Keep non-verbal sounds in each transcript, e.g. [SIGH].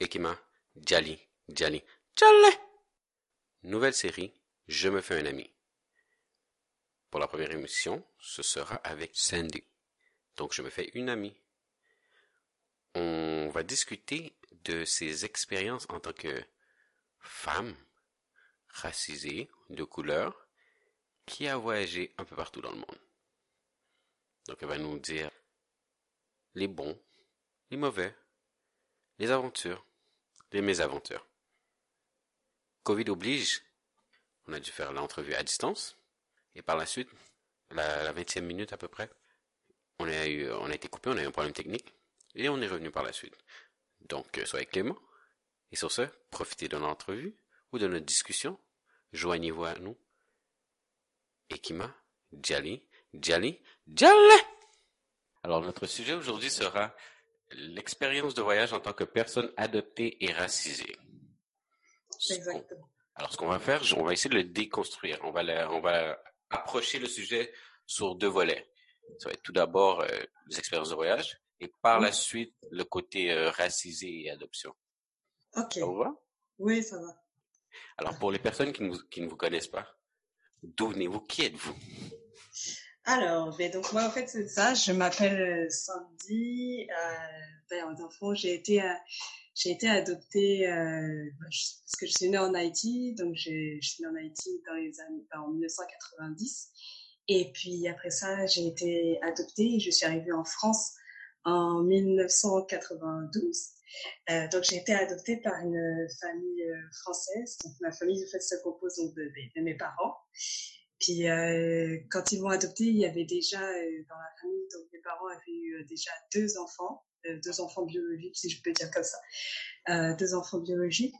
Ekima, Djali, Djali, Djali. Nouvelle série, Je me fais un ami. Pour la première émission, ce sera avec Sandy. Donc je me fais une amie. On va discuter de ses expériences en tant que femme racisée de couleur qui a voyagé un peu partout dans le monde. Donc elle va nous dire les bons, les mauvais, les aventures, les mésaventures. Covid oblige, on a dû faire l'entrevue à distance, et par la suite, la vingtième minute à peu près, on a on a été coupé, on a eu un problème technique, et on est revenu par la suite. Donc, euh, soyez clément. Et sur ce, profitez de l'entrevue ou de notre discussion. Joignez-vous à nous. Ekima, Djali, Djali, Djali! Alors, notre sujet aujourd'hui sera l'expérience de voyage en tant que personne adoptée et racisée. Exactement. Alors, ce qu'on va faire, on va essayer de le déconstruire. On va, le- on va approcher le sujet sur deux volets. Ça va être tout d'abord euh, les expériences de voyage et par la suite le côté euh, racisé et adoption. Ok. Ça vous va? Oui, ça va. Alors, pour les personnes qui ne vous connaissent pas, d'où venez-vous? Qui êtes-vous? Alors, ben donc moi en fait c'est ça. Je m'appelle euh, Sandy. Euh, ben, le fond, j'ai été euh, j'ai été adoptée euh, ben, parce que je suis née en Haïti, donc je suis née en Haïti dans les années ben, en 1990. Et puis après ça, j'ai été adoptée et je suis arrivée en France en 1992. Euh, donc j'ai été adoptée par une famille euh, française. Donc ma famille en fait se compose donc de mes parents. Puis euh, quand ils m'ont adoptée, il y avait déjà euh, dans la famille, donc mes parents avaient eu euh, déjà deux enfants, deux enfants biologiques si je peux dire comme ça, deux enfants biologiques,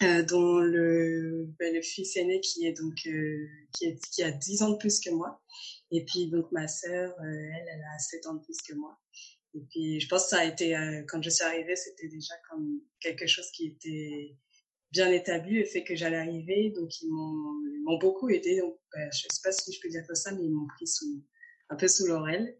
dont le, ben, le fils aîné qui est donc qui, a 10 ans de plus que moi, et puis donc ma sœur, elle, elle a 7 ans de plus que moi. Et puis je pense que ça a été quand je suis arrivée, c'était déjà comme quelque chose qui était bien établi le fait que j'allais arriver. Donc ils m'ont beaucoup aidé. Donc ben, je sais pas si je peux dire comme ça mais ils m'ont pris sous un peu sous l'oreille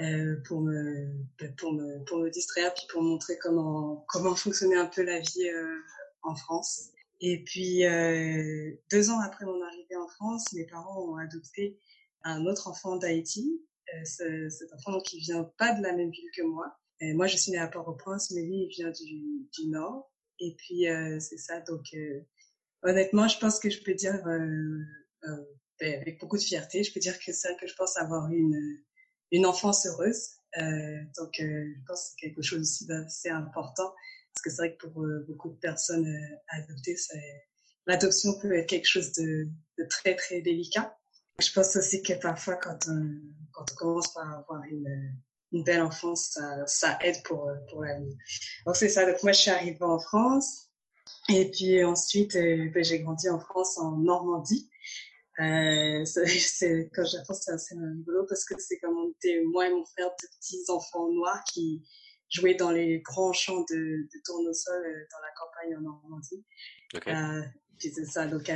euh, pour me ben, pour me pour me distraire puis pour montrer comment comment fonctionnait un peu la vie euh, en France. Et puis euh, deux ans après mon arrivée en France mes parents ont adopté un autre enfant d'Haïti. Euh, ce- cet enfant donc il vient pas de la même ville que moi. Euh, moi je suis née à Port-au-Prince mais lui il vient du du nord et puis euh, c'est ça. Donc euh, honnêtement, je pense que je peux dire euh, ben, avec beaucoup de fierté, je peux dire que c'est ça que je pense avoir eu une une enfance heureuse. Donc je pense que c'est quelque chose aussi d'assez important parce que c'est vrai que pour beaucoup de personnes adoptées, l'adoption peut être quelque chose de, de très très délicat. Je pense aussi que parfois quand on, quand on commence par avoir une une belle enfance, ça, ça aide pour, euh, pour la vie. Donc c'est ça. Donc moi je suis arrivée en France et puis ensuite euh, ben, j'ai grandi en France en Normandie. Euh, c'est [LAUGHS] quand j'y repense c'est assez rigolo parce que c'est comme on était moi et mon frère de petits enfants noirs qui jouaient dans les grands champs de, de tournesol euh, dans la campagne en Normandie. Ok. Euh, puis c'est ça. Donc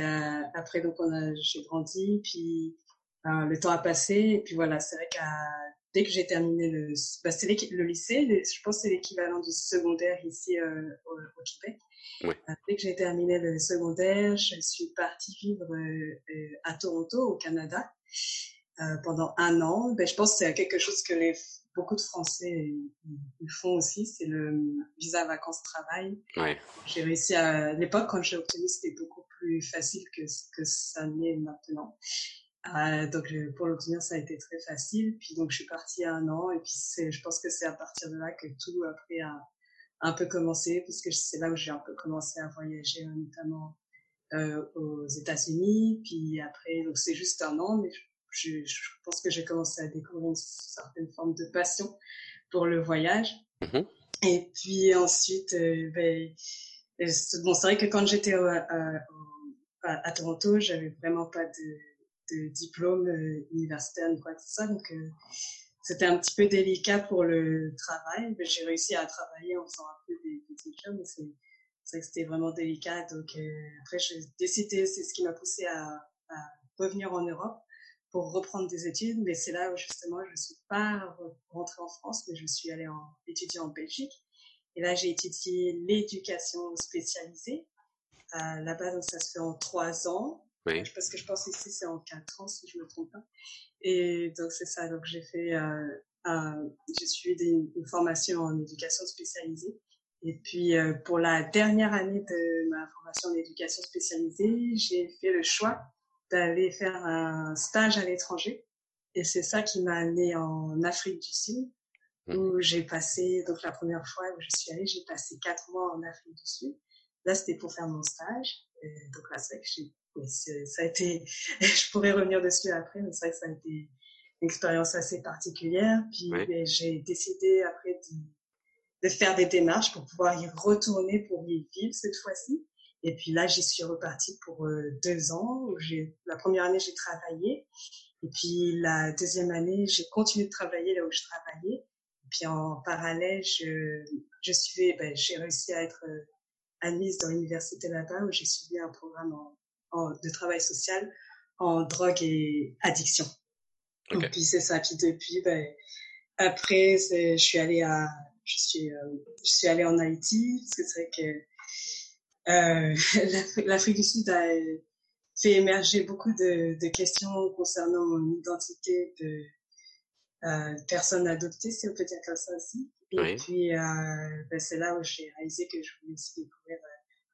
après donc on a j'ai grandi puis euh, le temps a passé et puis voilà c'est vrai qu'à dès que j'ai terminé le bah, le lycée le- je pense que c'est l'équivalent du secondaire ici euh, au, au Québec. Euh, dès que j'ai terminé le secondaire je suis partie vivre euh, à Toronto au Canada euh, pendant un an. Ben je pense que c'est quelque chose que les beaucoup de Français ils, font aussi c'est le visa vacances travail Ouais. j'ai réussi à, à l'époque quand j'ai obtenu c'était beaucoup plus facile que ce que ça l'est maintenant euh, donc je- pour l'obtenir ça a été très facile. Puis donc je suis partie à un an. Et puis c'est je pense que c'est à partir de là que tout après a un peu commencé puisque c'est là où j'ai un peu commencé à voyager euh, notamment euh, aux États-Unis. Puis après donc c'est juste un an. Mais je, je, pense que j'ai commencé à découvrir une certaine forme de passion pour le voyage. Mhm. et puis ensuite, euh, ben, euh, c'est- bon, c'est vrai que quand j'étais à, à, à Toronto, j'avais vraiment pas de, de diplôme euh, universitaire ni quoi que ce soit, donc euh, c'était un petit peu délicat pour le travail. J'ai réussi à travailler en faisant un peu des jobs, mais c'est vrai que c'était vraiment délicat. Donc euh, après, j'ai décidé, c'est ce qui m'a poussé à, à revenir en Europe pour reprendre des études. Mais c'est là où justement, je suis pas re- rentrée en France, mais je suis allée étudier en Belgique. Et là, j'ai étudié l'éducation spécialisée. Euh, Là-bas, ça se fait en trois ans. Oui. Parce que je pense ici, c'est en quatre ans, si je me trompe pas. Et donc, c'est ça. Donc, j'ai fait, euh, euh, j'ai suivi une, une formation en éducation spécialisée. Et puis, euh, pour la dernière année de ma formation en éducation spécialisée, j'ai fait le choix d'aller faire un stage à l'étranger. Et c'est ça qui m'a amené en Afrique du Sud, Mhm. où j'ai passé, donc la première fois où je suis allée, j'ai passé quatre mois en Afrique du Sud. Là, c'était pour faire mon stage. Et donc là, c'est vrai que j'ai, c'est- ça a été, [LAUGHS] je pourrais revenir dessus après, mais c'est vrai que ça a été une expérience assez particulière. Puis Oui. ben, j'ai décidé après de, de faire des démarches pour pouvoir y retourner pour y vivre cette fois-ci. Et puis là, j'y suis repartie pour euh, deux ans. où j'ai La première année, j'ai travaillé. Et puis la deuxième année, j'ai continué de travailler là où je travaillais. Et puis en parallèle, je, je suivais, ben, j'ai réussi à être euh, admise dans l'université là-bas où j'ai suivi un programme en, en- de travail social en drogue et addiction. Ok. Et puis c'est ça. Puis depuis, ben, après, je suis allée à, je suis, euh, je suis allée en Haïti parce que c'est vrai que euh, [LAUGHS] l'Afrique- du Sud a fait émerger beaucoup de, de questions concernant mon identité de euh, personne adoptée, si on peut dire comme ça aussi. Et Oui. puis, euh, ben, c'est là où j'ai réalisé que je voulais aussi découvrir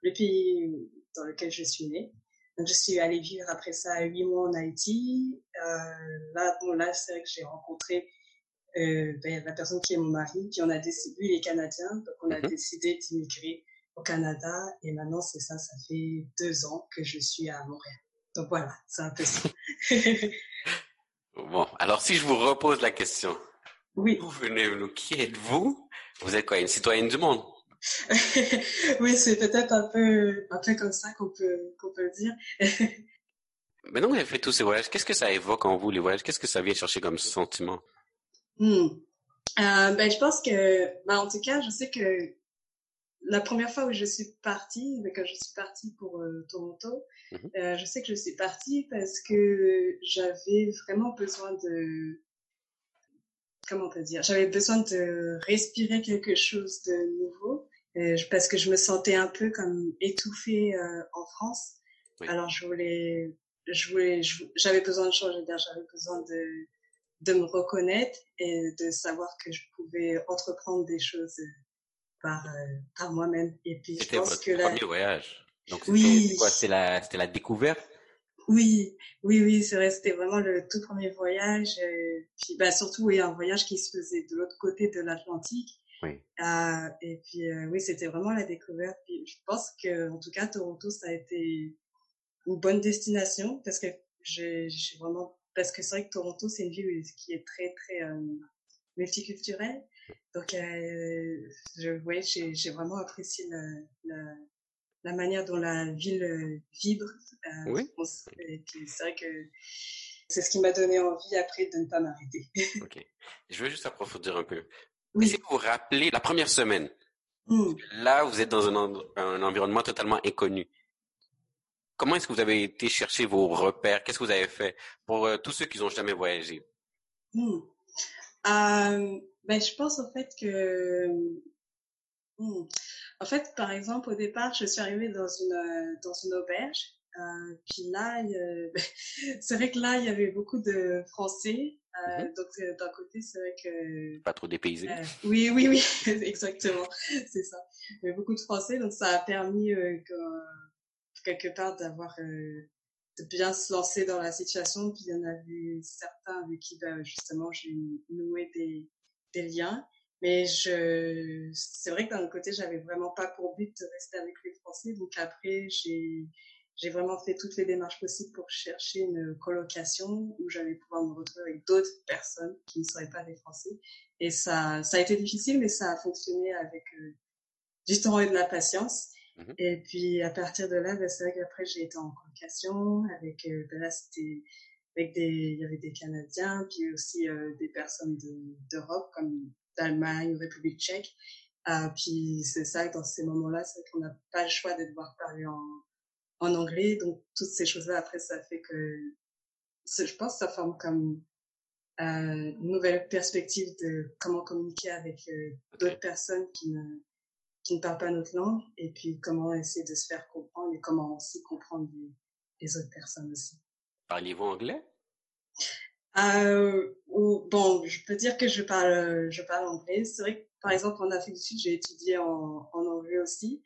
le pays dans lequel je suis née. Donc, je suis allée vivre après ça huit mois en Haïti. Euh, là, bon, là, c'est vrai que j'ai rencontré euh, ben, la personne qui est mon mari, puis on a décidé, lui il est canadien, donc on a Mhm. décidé d'immigrer au Canada, et maintenant c'est ça, ça fait deux ans que je suis à Montréal. Donc voilà, c'est un peu ça. [LAUGHS] Bon, alors si je vous repose la question, oui, vous venez nous, qui êtes-vous? Vous êtes quoi, une citoyenne du monde? [LAUGHS] oui, c'est peut-être un peu, un peu comme ça qu'on peut, qu'on peut dire. Maintenant que vous avez fait tous ces voyages, qu'est-ce que ça évoque en vous, les voyages? Qu'est-ce que ça vient chercher comme sentiment? Hmm. Euh, ben, je pense que, ben, en tout cas, je sais que la première fois où je suis partie, ben, quand je suis partie pour euh, Toronto, Mhm. euh, je sais que je suis partie parce que j'avais vraiment besoin de, comment on peut dire, j'avais besoin de respirer quelque chose de nouveau, parce que je me sentais un peu comme étouffée euh, en France. Oui. Alors je voulais, je voulais, j'avais besoin de changer d'air, j'avais besoin de de me reconnaître et de savoir que je pouvais entreprendre des choses euh, par euh, par moi-même. Et puis je pense votre que premier voyage. Donc c'était Oui. quoi? C'était la, c'était la découverte? oui, oui, oui, c'est vrai, c'était vraiment le tout premier voyage. euh, puis bah surtout oui, un voyage qui se faisait de l'autre côté de l'Atlantique. Oui. Euh, et puis euh, oui, c'était vraiment la découverte. Puis je pense que en tout cas Toronto, ça a été une bonne destination parce que j'ai vraiment parce que c'est vrai que Toronto, c'est une ville qui est très très euh, multiculturelle. Donc euh, je ouais, j'ai vraiment apprécié la, la la manière dont la ville euh, vibre. Euh, Oui. et puis c'est vrai que c'est ce qui m'a donné envie après de ne pas m'arrêter. Ok. Je veux juste approfondir un peu. Oui. Essayez de vous rappeler la première semaine. Hmm. Là, vous êtes dans un, en- un environnement totalement inconnu. Comment est-ce que vous avez été chercher vos repères? Qu'est-ce que vous avez fait pour euh, tous ceux qui n'ont jamais voyagé? Hmm. Euh, ben, je pense au fait que, hmm. en fait, par exemple, au départ, je suis arrivée dans une euh, dans une auberge. Euh, puis là, a- [LAUGHS] c'est vrai que là, il y avait beaucoup de Français. Euh, Mhm. Donc euh, d'un côté, c'est vrai que Pas trop dépaysé? Euh, oui, oui, oui, [LAUGHS] exactement, [LAUGHS] c'est ça. Il y a beaucoup de Français, donc ça a permis euh, que- quelque part d'avoir euh, de bien se lancer dans la situation. Puis il y en avait certains avec qui ben, justement j'ai noué des, des liens. Mais je, c'est vrai que d'un côté, j'avais vraiment pas pour but de rester avec les Français. Donc après, j'ai j'ai vraiment fait toutes les démarches possibles pour chercher une colocation où j'allais pouvoir me retrouver avec d'autres personnes qui ne seraient pas des Français. Et ça, ça a été difficile, mais ça a fonctionné avec euh, du temps et de la patience. Mhm. Et puis à partir de là, ben, c'est vrai qu'après j'ai été en colocation avec, euh, ben là c'était avec des, il y avait des Canadiens, puis aussi euh, des personnes de- d'Europe comme d'Allemagne, République Tchèque. Euh, puis c'est ça, dans ces moments-là, c'est vrai qu'on n'a pas le choix de devoir parler en, en anglais. Donc toutes ces choses-là, après, ça fait que je pense que ça forme comme euh, une nouvelle perspective de comment communiquer avec euh, d'autres personnes qui ne qui ne parlent pas notre langue, et puis comment essayer de se faire comprendre et comment aussi comprendre les, autres personnes aussi. Parlez-vous anglais? Euh, Bon, je peux dire que je parle, je parle anglais. C'est vrai que, par exemple, en Afrique du Sud, j'ai étudié en, en anglais aussi.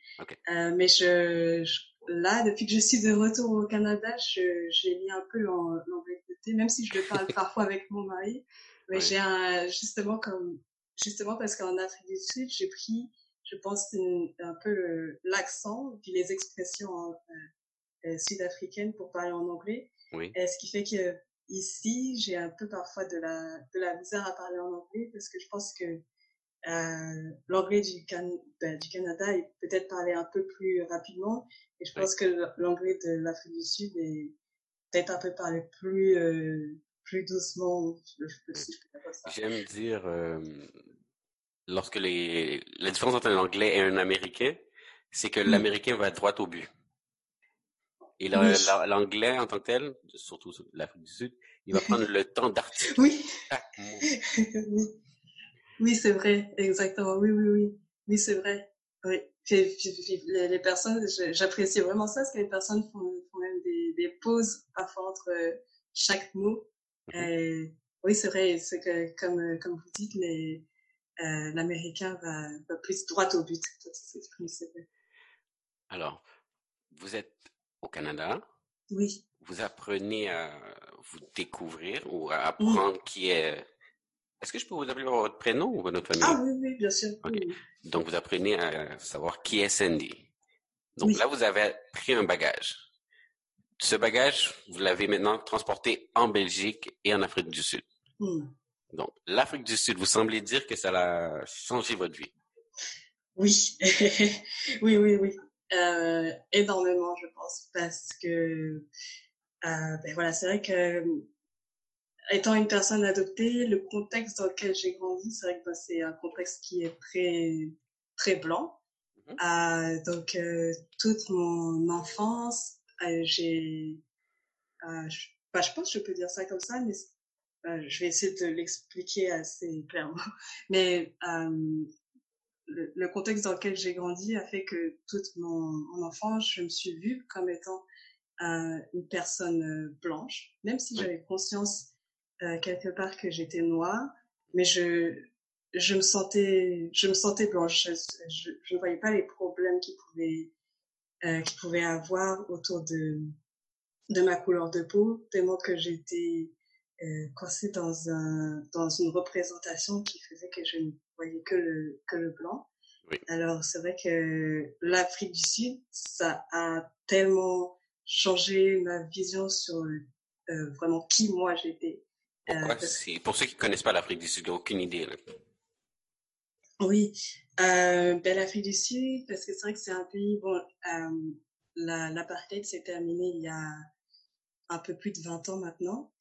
Euh, mais je, là, depuis que je suis de retour au Canada, j'ai mis un peu l'anglais de côté, même si je le parle [LAUGHS] parfois avec mon mari. Mais j'ai un, justement, comme, justement parce qu'en Afrique du Sud, j'ai pris je pense, un peu l'accent, puis les expressions euh, euh, sud-africaines pour parler en anglais. Oui. ce qui fait que ici, j'ai un peu parfois de la, de la misère à parler en anglais parce que je pense que euh, l'anglais du, ben, du Canada est peut-être parlé un peu plus rapidement et je pense que l'anglais de l'Afrique du Sud est peut-être un peu parlé plus, euh, plus doucement. J'aime dire, lorsque les, la différence entre un Anglais et un Américain, c'est que l'Américain va droit au but. Et l'anglais en tant que tel, surtout l'Afrique du Sud, il va [LAUGHS] prendre le temps d'articuler oui. [LAUGHS] oui. c'est vrai, exactement. Oui, oui, oui. Oui, c'est vrai. Oui. les, personnes, j'apprécie vraiment ça, parce que les personnes font, font même des, des, pauses parfois entre chaque mot. Mm-hmm. oui, c'est vrai, c'est que, comme, comme vous dites, les, euh, l'américain va, va, plus droit au but. Alors, vous êtes au Canada. Oui. Vous apprenez à vous découvrir ou à apprendre qui est. Est-ce que je peux vous appeler par votre prénom ou votre famille? Ah oui, oui, bien sûr. Donc, vous apprenez à savoir qui est Sandy. Donc là, vous avez pris un bagage. Ce bagage, vous l'avez maintenant transporté en Belgique et en Afrique du Sud. Hmm. Donc, l'Afrique du Sud, vous semblez dire que ça a changé votre vie. Oui, [LAUGHS] oui, oui, oui. Euh, énormément, je pense, parce que, euh, ben voilà, c'est vrai que étant une personne adoptée, le contexte dans lequel j'ai grandi, c'est vrai que ben, c'est un contexte qui est très, très blanc. Euh, donc, euh, toute mon enfance, euh, j'ai, je, bah, je pense que je peux dire ça comme ça, mais euh, je vais essayer de l'expliquer assez clairement. [LAUGHS] Mais euh, le, le, contexte dans lequel j'ai grandi a fait que toute mon, mon enfance, je me suis vue comme étant une personne blanche, même si j'avais conscience euh, quelque part que j'étais noire, mais je je me sentais je me sentais blanche. Je, je, ne voyais pas les problèmes qui pouvaient euh, qui pouvaient avoir autour de de ma couleur de peau, tellement que j'étais euh, coincée dans un dans une représentation qui faisait que je ne voyais que le que le blanc. Oui. Alors c'est vrai que l'Afrique du Sud, ça a tellement changé ma vision sur euh, vraiment qui moi j'étais. Euh, pour ceux qui connaissent pas l'Afrique du Sud, aucune idée. Là. Oui, euh, ben, l'Afrique du Sud, parce que c'est vrai que c'est un pays, bon, euh, l'apartheid s'est terminé il y a un peu plus de 20 ans maintenant.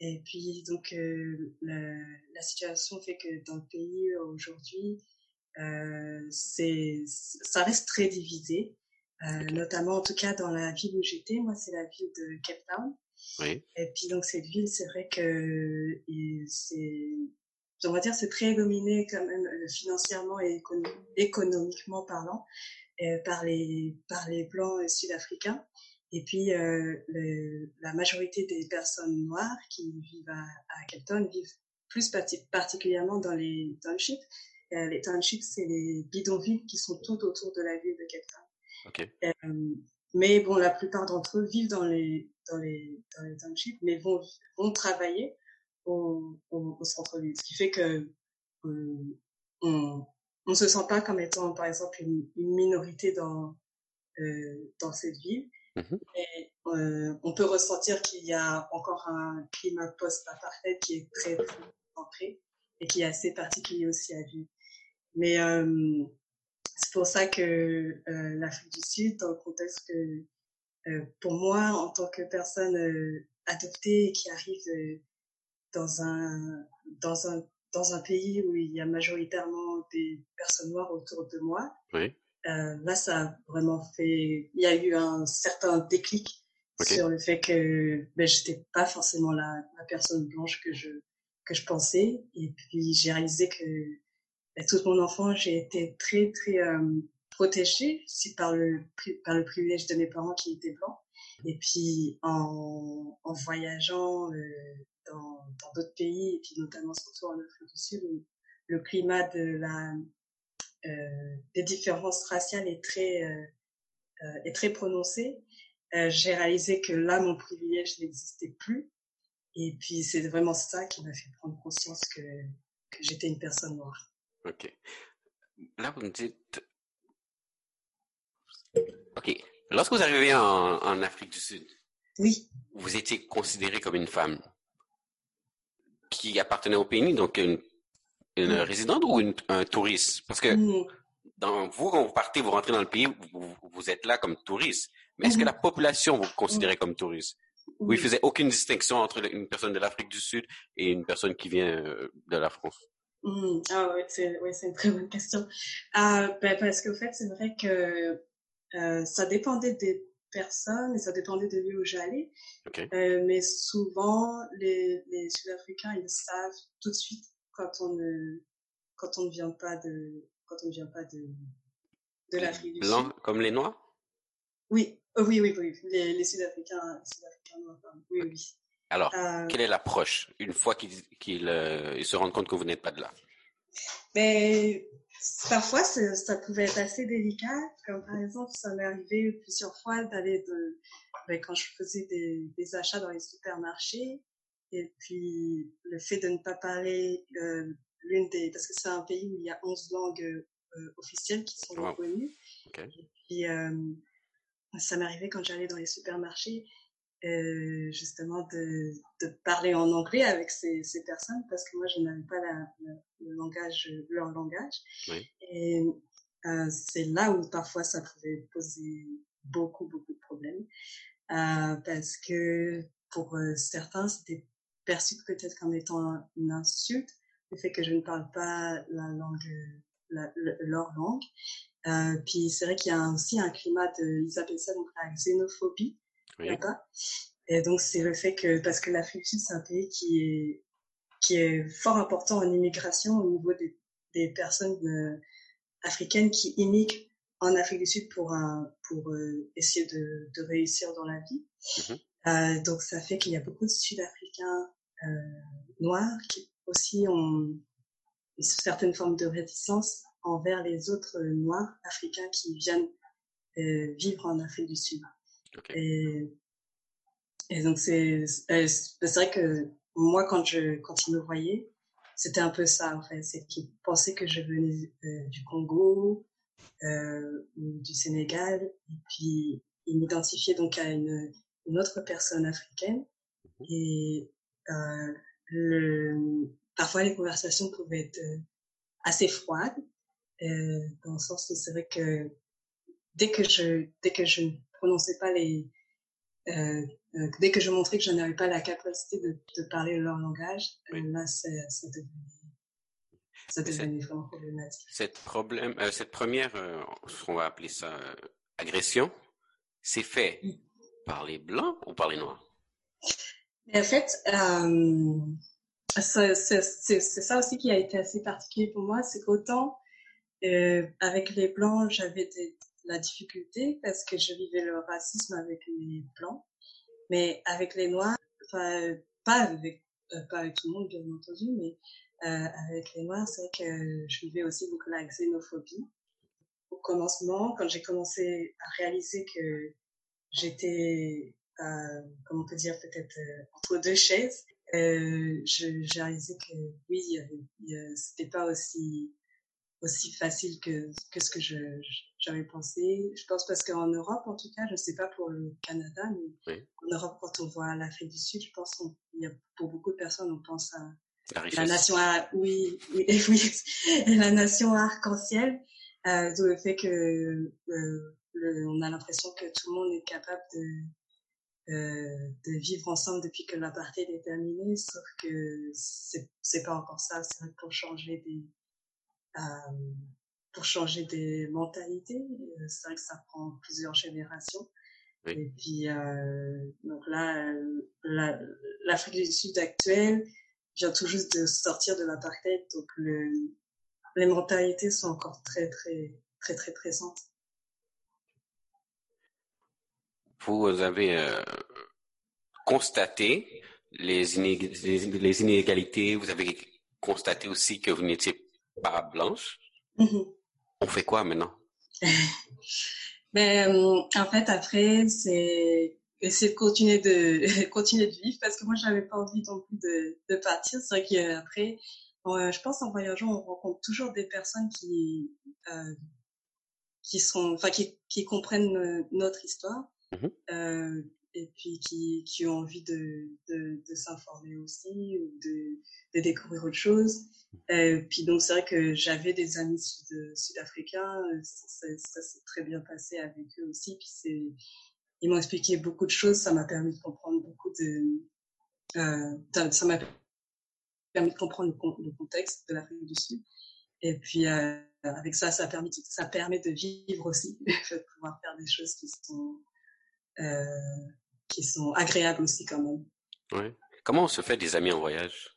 Et puis, donc, euh, la, la, situation fait que dans le pays aujourd'hui, euh, c'est, ça reste très divisé, euh, notamment en tout cas dans la ville où j'étais. Moi, c'est la ville de Cape Town. Oui. Et puis, donc, cette ville, c'est vrai que c'est, on va dire, c'est très dominé quand même euh, financièrement et économiquement parlant euh, par les par les blancs sud-africains. Et puis, euh, le, la majorité des personnes noires qui vivent à, à Cape Town vivent plus particulièrement dans les townships. Euh, les townships, c'est les bidonvilles qui sont tout autour de la ville de Cape Town. Okay. Euh, mais bon, la plupart d'entre eux vivent dans les, dans les, dans les townships, mais vont, vont travailler au, au, au centre-ville. Ce qui fait que euh, on ne se sent pas comme étant, par exemple, une, une minorité dans, euh, dans cette ville. Mmh Et euh, on peut ressentir qu'il y a encore un climat post-apartheid qui est très, très ancré et qui est assez particulier aussi à vivre. Mais euh, c'est pour ça que l'Afrique du Sud, dans le contexte que, pour moi, en tant que personne euh, adoptée qui arrive euh, dans un dans un dans un pays où il y a majoritairement des personnes noires autour de moi, oui. Euh, là, ça a vraiment fait. Il y a eu un certain déclic sur le fait que ben, j'étais pas forcément la, la, personne blanche que je que je pensais. Et puis j'ai réalisé que ben, toute mon enfance, j'ai été très très euh, protégée aussi par le, par le privilège de mes parents qui étaient blancs. Et puis en, voyageant euh, dans d'autres pays, et puis notamment surtout en Afrique du Sud, où le climat de la, euh, des différences raciales est très, euh, est très prononcé. J'ai réalisé que là, mon privilège n'existait plus. Et puis, c'est vraiment ça qui m'a fait prendre conscience que, que j'étais une personne noire. OK. Là, vous me dites... OK. Lorsque vous arrivez en, en Afrique du Sud, oui. vous étiez considérée comme une femme qui appartenait au pays, donc une, une résidente ou une, un touriste? Parce que mmh. dans, vous, quand vous partez, vous rentrez dans le pays, vous, vous êtes là comme touriste. Mais est-ce que la population vous considérait comme touriste? Ou il faisait aucune distinction entre une personne de l'Afrique du Sud et une personne qui vient euh, de la France? Mmh. Ah oui, c'est ouais, une très bonne question. Euh, ben, parce qu'au fait, c'est vrai que euh, ça dépendait des personnes et ça dépendait de lieu où j'allais. Okay. Euh, mais souvent, les, les Sud-Africains, ils savent tout de suite quand on ne, quand on ne vient pas de, quand on ne vient pas de, de l'Afrique du Sud. Comme les Noirs? Oui, oh, oui, oui, oui, les, les Sud-Africains, Sud-Africains noirs, oui, oui. Alors, euh, quelle est l'approche une fois qu'ils euh, se rendent compte que vous n'êtes pas de là? Ben, parfois, ça pouvait être assez délicat. Comme par exemple, ça m'est arrivé plusieurs fois d'aller de, ben, quand je faisais des, des, achats dans les supermarchés, et puis le fait de ne pas parler euh, l'une des, parce que c'est un pays où il y a 11 langues euh, officielles qui sont reconnues. Okay. Et puis, euh, ça m'est arrivé quand j'allais dans les supermarchés, euh, justement de, de, parler en anglais avec ces, ces, personnes parce que moi je n'avais pas la, la, le langage, leur langage. Oui. Et euh, c'est là où parfois ça pouvait poser beaucoup beaucoup de problèmes euh, parce que pour euh, certains c'était perçu peut-être comme étant une insulte le fait que je ne parle pas la langue la, leur langue. Euh, puis c'est vrai qu'il y a aussi un climat de, ils appellent ça donc la xénophobie oui. Et donc, c'est le fait que, parce que l'Afrique du Sud, c'est un pays qui est, qui est fort important en immigration au niveau des, des personnes euh, africaines qui immigrent en Afrique du Sud pour, un, pour euh, essayer de, de, réussir dans la vie. Mm -hmm. euh, donc, ça fait qu'il y a beaucoup de Sud-Africains euh, noirs qui aussi ont certaines formes de réticence envers les autres noirs africains qui viennent euh, vivre en Afrique du Sud. Okay. Et, et donc c'est c'est vrai que moi quand je quand ils me voyaient, c'était un peu ça en fait, c'est qu'ils pensaient que je venais euh, du Congo euh, ou du Sénégal. Et puis ils m'identifiaient donc à une, une autre personne africaine. Et euh, le, parfois les conversations pouvaient être assez froides. Euh, dans le sens où c'est vrai que dès que je dès que je prononçais pas les euh, euh, dès que je montrais que je n'avais pas la capacité de, de parler leur langage, oui. là, ça devenait, ça devenait vraiment problématique. Cette, problème, euh, cette première, euh, on va appeler ça euh, agression, c'est fait oui. par les blancs ou par les noirs? En fait, euh, c'est ça aussi qui a été assez particulier pour moi, c'est qu'autant avec les blancs, j'avais des la difficulté parce que je vivais le racisme avec les blancs, mais avec les noirs, enfin, pas avec, euh, pas avec tout le monde bien entendu, mais euh, avec les noirs, c'est que je vivais aussi beaucoup la xénophobie. Au commencement, quand j'ai commencé à réaliser que j'étais, euh, comment on peut dire, peut-être entre deux chaises, j'ai réalisé que oui, c'était pas aussi aussi facile que, que ce que je, j'avais pensé. Je pense parce qu'en Europe, en tout cas, je sais pas pour le Canada, mais oui. en Europe, quand on voit l'Afrique du Sud, je pense qu'il y a pour beaucoup de personnes, on pense à la, la nation, à, oui, oui, [LAUGHS] oui, la nation arc-en-ciel, euh, d'où le fait que euh, le, on a l'impression que tout le monde est capable de, euh, de vivre ensemble depuis que l'apartheid est terminé, sauf que c'est, c'est pas encore ça. C'est vrai que pour changer des pour changer des mentalités. Euh, c'est vrai que ça prend plusieurs générations. Oui. Et puis, euh, donc là, l'Afrique la, du Sud actuelle vient tout juste de sortir de l'apartheid, donc le, les mentalités sont encore très, très, très très présente. Vous avez euh, constaté les, les, inégalités, vous avez constaté aussi que vous n'étiez pas blanche. Mm-hmm. On fait quoi maintenant? [LAUGHS] Ben, en fait, après, c'est essayer de continuer de [LAUGHS] continuer de vivre parce que moi, j'avais pas envie non plus de, de partir. C'est vrai qu'après, euh, je pense en voyageant, on rencontre toujours des personnes qui euh, qui sont, enfin, qui, qui comprennent euh, notre histoire. Euh, et puis qui, qui ont envie de, de, de s'informer aussi ou de, de découvrir autre chose. Euh, puis donc c'est vrai que j'avais des amis sud, sud-africains, ça, ça, s'est très bien passé avec eux aussi. Puis c'est, ils m'ont expliqué beaucoup de choses, ça m'a permis de comprendre beaucoup de, euh, ça m'a permis de comprendre le, contexte de l'Afrique du Sud. Et puis euh, avec ça, ça permet, ça permet de vivre aussi, [LAUGHS] de pouvoir faire des choses qui sont euh, qui sont agréables aussi quand même. Ouais. Comment on se fait des amis en voyage?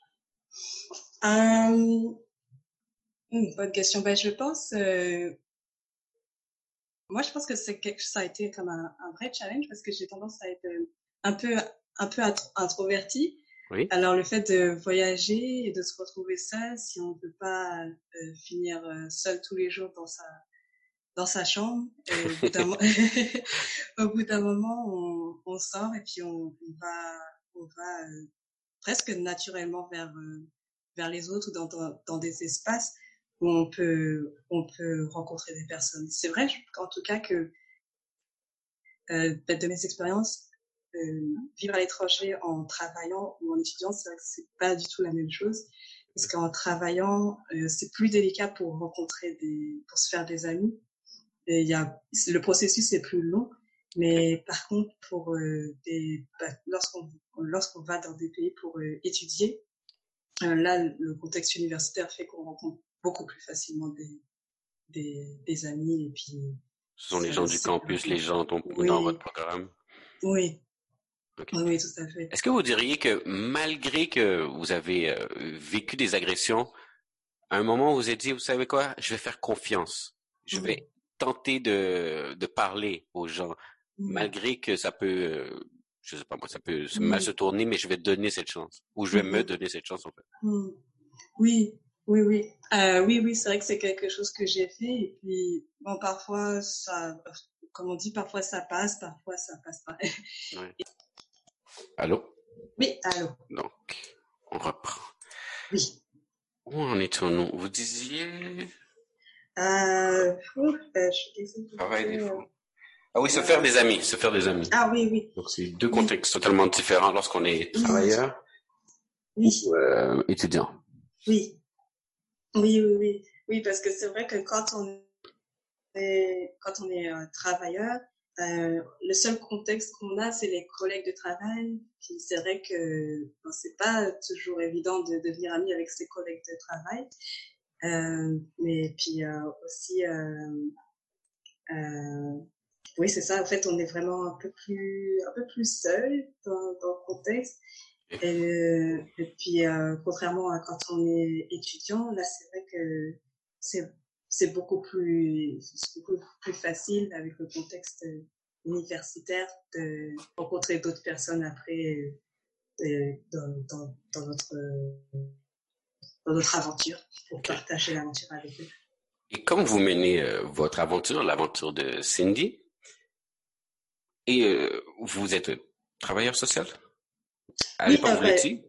Euh, Bonne question. Ben, je pense, euh, moi, je pense que c'est quelque, ça a été comme un, un, vrai challenge parce que j'ai tendance à être un peu, un peu introvertie. Oui. Alors, le fait de voyager et de se retrouver seul, si on ne peut pas euh, finir euh, seul tous les jours dans sa, dans sa chambre. Et [LAUGHS] [LAUGHS] au bout d'un moment, on, on, sort et puis on, on va, on va euh, presque naturellement vers, euh, vers les autres ou dans, dans, dans, des espaces où on peut, on peut rencontrer des personnes. C'est vrai qu'en tout cas que euh, de mes expériences, euh, vivre à l'étranger en travaillant ou en étudiant, c'est vrai que c'est pas du tout la même chose. Parce qu'en travaillant, euh, c'est plus délicat pour rencontrer des, pour se faire des amis il y a, le processus est plus long, mais par contre, pour euh, des, bah, lorsqu'on lorsqu'on va dans des pays pour euh, étudier, euh, là, le contexte universitaire fait qu'on rencontre beaucoup plus facilement des, des, des amis et puis. Ce sont les gens du campus, les gens dans, dans votre programme? Oui. Oui, tout à fait. Est-ce que vous diriez que malgré que vous avez vécu des agressions, à un moment vous vous êtes dit, vous savez quoi, je vais faire confiance, je vais tenter de, de parler aux gens, mmh. malgré que ça peut, euh, je sais pas moi, ça peut mal se tourner, mais je vais donner cette chance, ou je vais me mmh. donner cette chance en fait. Oui, oui, oui, euh, oui, oui, c'est vrai que c'est quelque chose que j'ai fait, et puis bon, parfois ça, comme on dit, parfois ça passe, parfois ça passe pas. [LAUGHS] ouais. Allô? Oui, allô. Donc, on reprend. Oui. Où en étions-nous? Vous disiez euh, je Travail des fous. Ah oui, se faire des amis, se faire des amis. Ah oui, oui. Donc c'est deux contextes totalement différents lorsqu'on est travailleur oui. ou euh, étudiant. Oui. Oui, oui, oui. Oui, parce que c'est vrai que quand on est, quand on est euh, travailleur, euh, le seul contexte qu'on a, c'est les collègues de travail. Puis c'est vrai que bon, c'est pas toujours évident de devenir ami avec ses collègues de travail. Euh, mais puis euh, aussi, euh, oui, c'est ça. En fait, on est vraiment un peu plus, un peu plus seul dans, dans le contexte. Et, et puis, contrairement à quand on est étudiant, là, c'est vrai que c'est c'est beaucoup plus beaucoup plus facile avec le contexte universitaire de rencontrer d'autres personnes après dans, dans, dans notre dans notre aventure, pour partager l'aventure avec eux. Et comme vous menez euh, votre aventure, l'aventure de Cindy, et euh, vous êtes travailleur social? À oui, l'époque, vous l'étiez?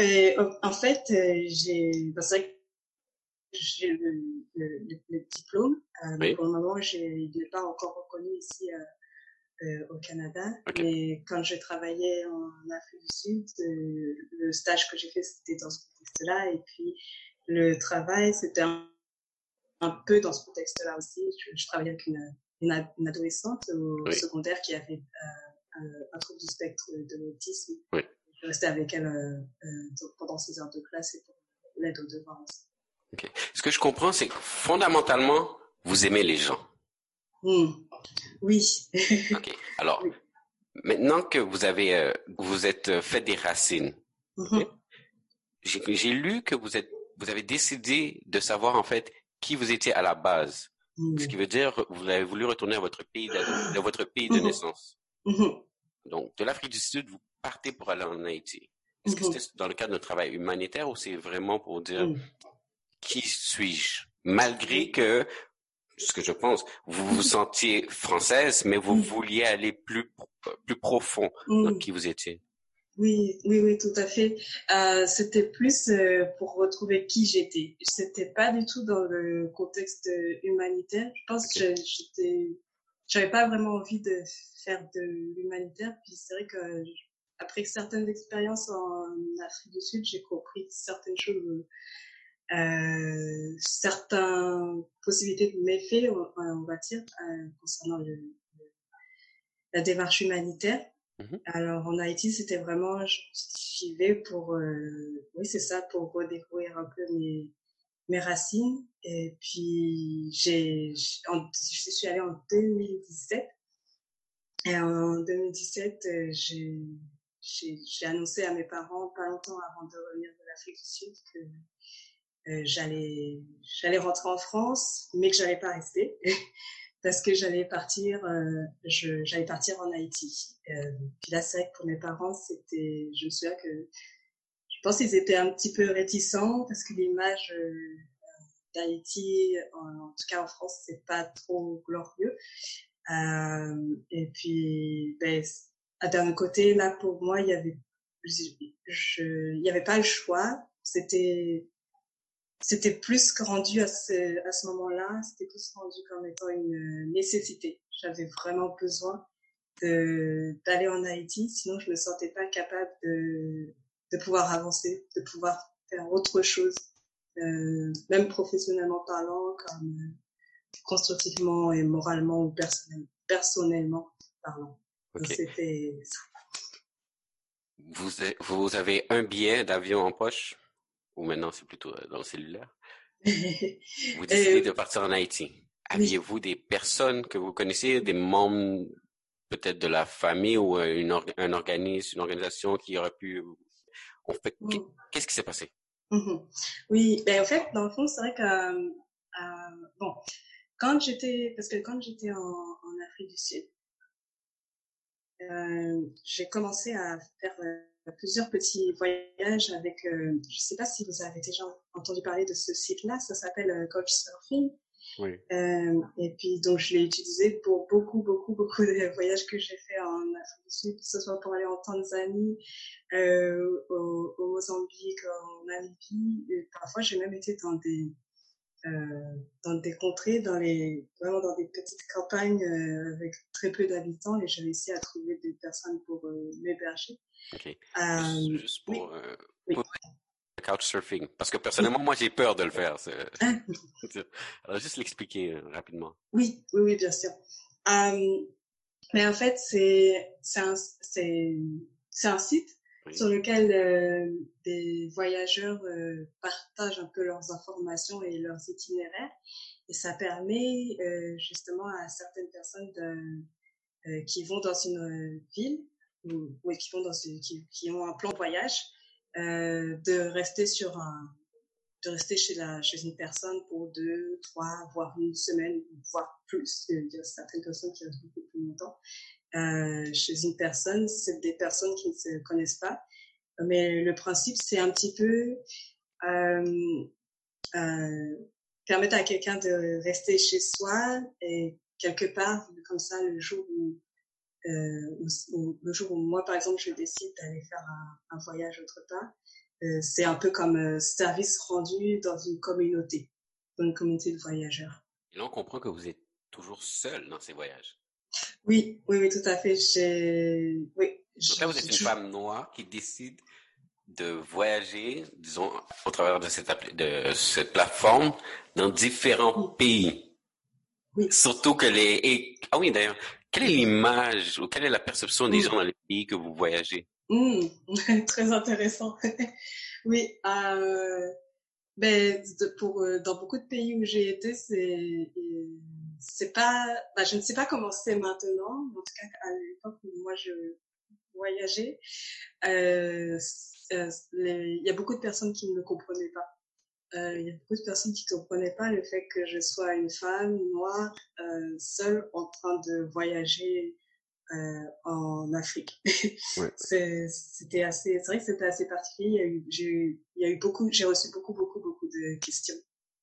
euh, En fait, j'ai, bah, j'ai le, le, le, diplôme. oui. Pour le moment, je ne l'ai pas encore reconnu ici euh, au Canada. Mais quand je travaillais en Afrique du Sud, euh, le stage que j'ai fait, c'était dans ce contexte-là. Et puis, le travail, c'était un, peu dans ce contexte-là aussi. Je, travaillais avec une, une, adolescente au secondaire qui avait euh, un, trouble du spectre de l'autisme. Oui. Je restais avec elle pendant ses heures de classe et pour l'aide aux devoirs aussi. Okay. Ce que je comprends, c'est que fondamentalement, vous aimez les gens. Mmh. Oui. ok. Alors, maintenant que vous avez, euh, vous êtes euh, fait des racines, mm-hmm. j'ai lu que vous êtes, vous avez décidé de savoir en fait qui vous étiez à la base. Mm. Ce qui veut dire, vous avez voulu retourner à votre pays de, votre pays de Mhm. naissance. Mhm. Donc, de l'Afrique du Sud, vous partez pour aller en Haïti. Est-ce que c'était dans le cadre d'un travail humanitaire ou c'est vraiment pour dire Mm. qui suis-je? Malgré que, ce que je pense, vous vous sentiez française, mais vous vouliez aller plus, plus profond dans qui vous étiez. Oui, oui, oui, tout à fait. Euh, c'était plus euh, pour retrouver qui j'étais. C'était pas du tout dans le contexte euh, humanitaire. Je pense que j'étais, j'avais pas vraiment envie de faire de l'humanitaire. Puis c'est vrai que après certaines expériences en Afrique du Sud, j'ai compris certaines choses, euh, certaines possibilités de méfaits, on, on va dire, euh, concernant le, le- la démarche humanitaire. Mhm. Alors en Haïti, c'était vraiment, je j'y vais pour, euh, oui c'est ça, pour redécouvrir un peu mes mes racines. Et puis j'ai, je suis allée en 2017. Et en 2017, euh, j'ai j'ai j'ai annoncé à mes parents pas longtemps avant de revenir de l'Afrique du Sud que euh, j'allais j'allais rentrer en France, mais que j'allais pas rester [LAUGHS] parce que j'allais partir euh, j'allais partir en Haïti. Euh, puis là c'est vrai que pour mes parents c'était je me souviens que je pense qu'ils étaient un petit peu réticents parce que l'image euh, d'Haïti en, en tout cas en France c'est pas trop glorieux. Euh, et puis ben d'un côté là pour moi il y avait je- il y avait pas le choix c'était c'était plus que rendu à ce, à ce moment-là, c'était plus rendu comme étant une nécessité. J'avais vraiment besoin d'aller en Haïti, sinon je me sentais pas capable de, de pouvoir avancer, de pouvoir faire autre chose, euh, même professionnellement parlant, comme euh, constructivement et moralement ou personnel, personnellement parlant. Donc, Ok. C'était ça. Vous, vous avez un billet d'avion en poche, ou maintenant c'est plutôt euh, dans le cellulaire? [LAUGHS] Vous décidez Euh, de partir en Haïti. oui. Aviez-vous des personnes que vous connaissez, des membres peut-être de la famille ou euh, une un organisme, une organisation qui aurait pu... On fait... Mm. Qu'est-ce qui s'est passé? Mhm. Oui, ben en fait, dans le fond, c'est vrai que euh, bon, quand j'étais, parce que quand j'étais en, en Afrique du Sud, euh, j'ai commencé à faire plusieurs petits voyages avec, euh, je sais pas si vous avez déjà entendu parler de ce site-là, ça s'appelle euh, Couchsurfing. Oui. Euh, et puis donc je l'ai utilisé pour beaucoup, beaucoup, beaucoup de [LAUGHS] voyages que j'ai fait en Afrique du Sud, que ce soit pour aller en Tanzanie, euh, au, au Mozambique, en Namibie. Et parfois j'ai même été dans des euh, dans des contrées, dans les vraiment dans des petites campagnes euh, avec très peu d'habitants et j'ai réussi à trouver des personnes pour euh, m'héberger. OK. Euh, Juste, pour, euh, Oui. pour couchsurfing. Parce que personnellement, moi, j'ai peur de le faire. Ah, [LAUGHS] Alors, juste l'expliquer euh, rapidement. Oui, oui, oui, bien sûr. Euh, mais en fait, c'est c'est un, c'est c'est un site Sur lequel euh, des voyageurs euh, partagent un peu leurs informations et leurs itinéraires. Et ça permet euh, justement à certaines personnes qui vont dans une ville ou qui vont dans qui, ont un plan de voyage de rester sur de rester chez la chez une personne pour deux, trois, voire une semaine, voire plus. Il y a certaines personnes qui restent beaucoup plus longtemps euh, chez une personne. C'est des personnes qui ne se connaissent pas, mais le principe c'est un petit peu euh, euh, permettre à quelqu'un de rester chez soi et quelque part comme ça le jour où euh, le jour où moi par exemple je décide d'aller faire un, voyage autre part euh, c'est un peu comme service rendu dans une communauté, dans une communauté de voyageurs. Et là, on comprend que vous êtes toujours seul dans ces voyages. Oui, oui, oui, tout à fait. J'ai, oui. Donc là, vous êtes une femme noire qui décide de voyager, disons, au travers de cette, appli- de cette plateforme dans différents pays. Oui. Surtout que les... et- ah oui, d'ailleurs, quelle est l'image ou quelle est la perception des gens dans les pays que vous voyagez? Hmm, [LAUGHS] très intéressant. [LAUGHS] oui, euh, ben, pour, euh, dans beaucoup de pays où j'ai été, c'est, euh, c'est pas, bah, je ne sais pas comment c'est maintenant, en tout cas, à l'époque où moi je voyageais, euh, euh, les- il y a beaucoup de personnes qui ne me comprenaient pas. euh, il y a beaucoup de personnes qui comprenaient pas le fait que je sois une femme noire euh, seule en train de voyager euh, en Afrique. [LAUGHS] Ouais. C'était assez, c'est vrai que c'était assez particulier. Il y a eu, j'ai eu, il y a eu beaucoup, j'ai reçu beaucoup, beaucoup, beaucoup de questions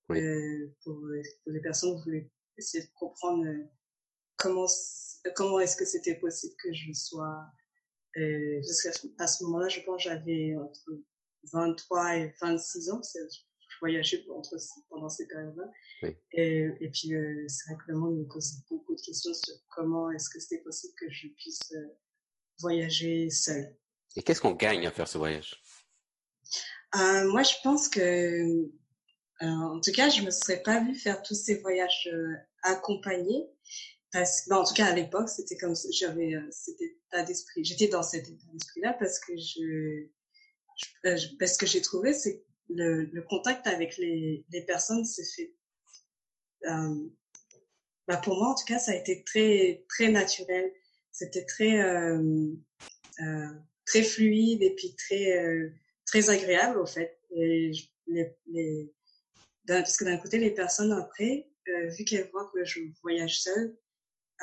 Oui. euh, pour, pour des personnes qui voulaient essayer de comprendre euh, comment, c- comment est-ce que c'était possible que je sois. Euh, qu'à ce moment-là, je pense j'avais entre 23 et 26 ans. Je voyageais entre, pendant ces périodes-là. Oui. Et, et puis, euh, c'est vrai que le monde me pose beaucoup de questions sur comment est-ce que c'était possible que je puisse euh, voyager seule. Et qu'est-ce qu'on gagne à faire ce voyage? Euh, moi, je pense que, euh, en tout cas, je me serais pas vue faire tous ces voyages accompagnés. Parce que, bon, en tout cas, à l'époque, c'était comme j'avais euh, cet état d'esprit. J'étais dans cet état d'esprit-là parce que je, euh, je- parce que j'ai trouvé, c'est le, le contact avec les, les personnes s'est fait. Euh, bah pour moi, en tout cas, ça a été très très naturel. C'était très euh, euh, très fluide et puis très euh, très agréable au fait. Et les, les, parce que d'un côté, les personnes après, vu qu'elles voient que je voyage seule,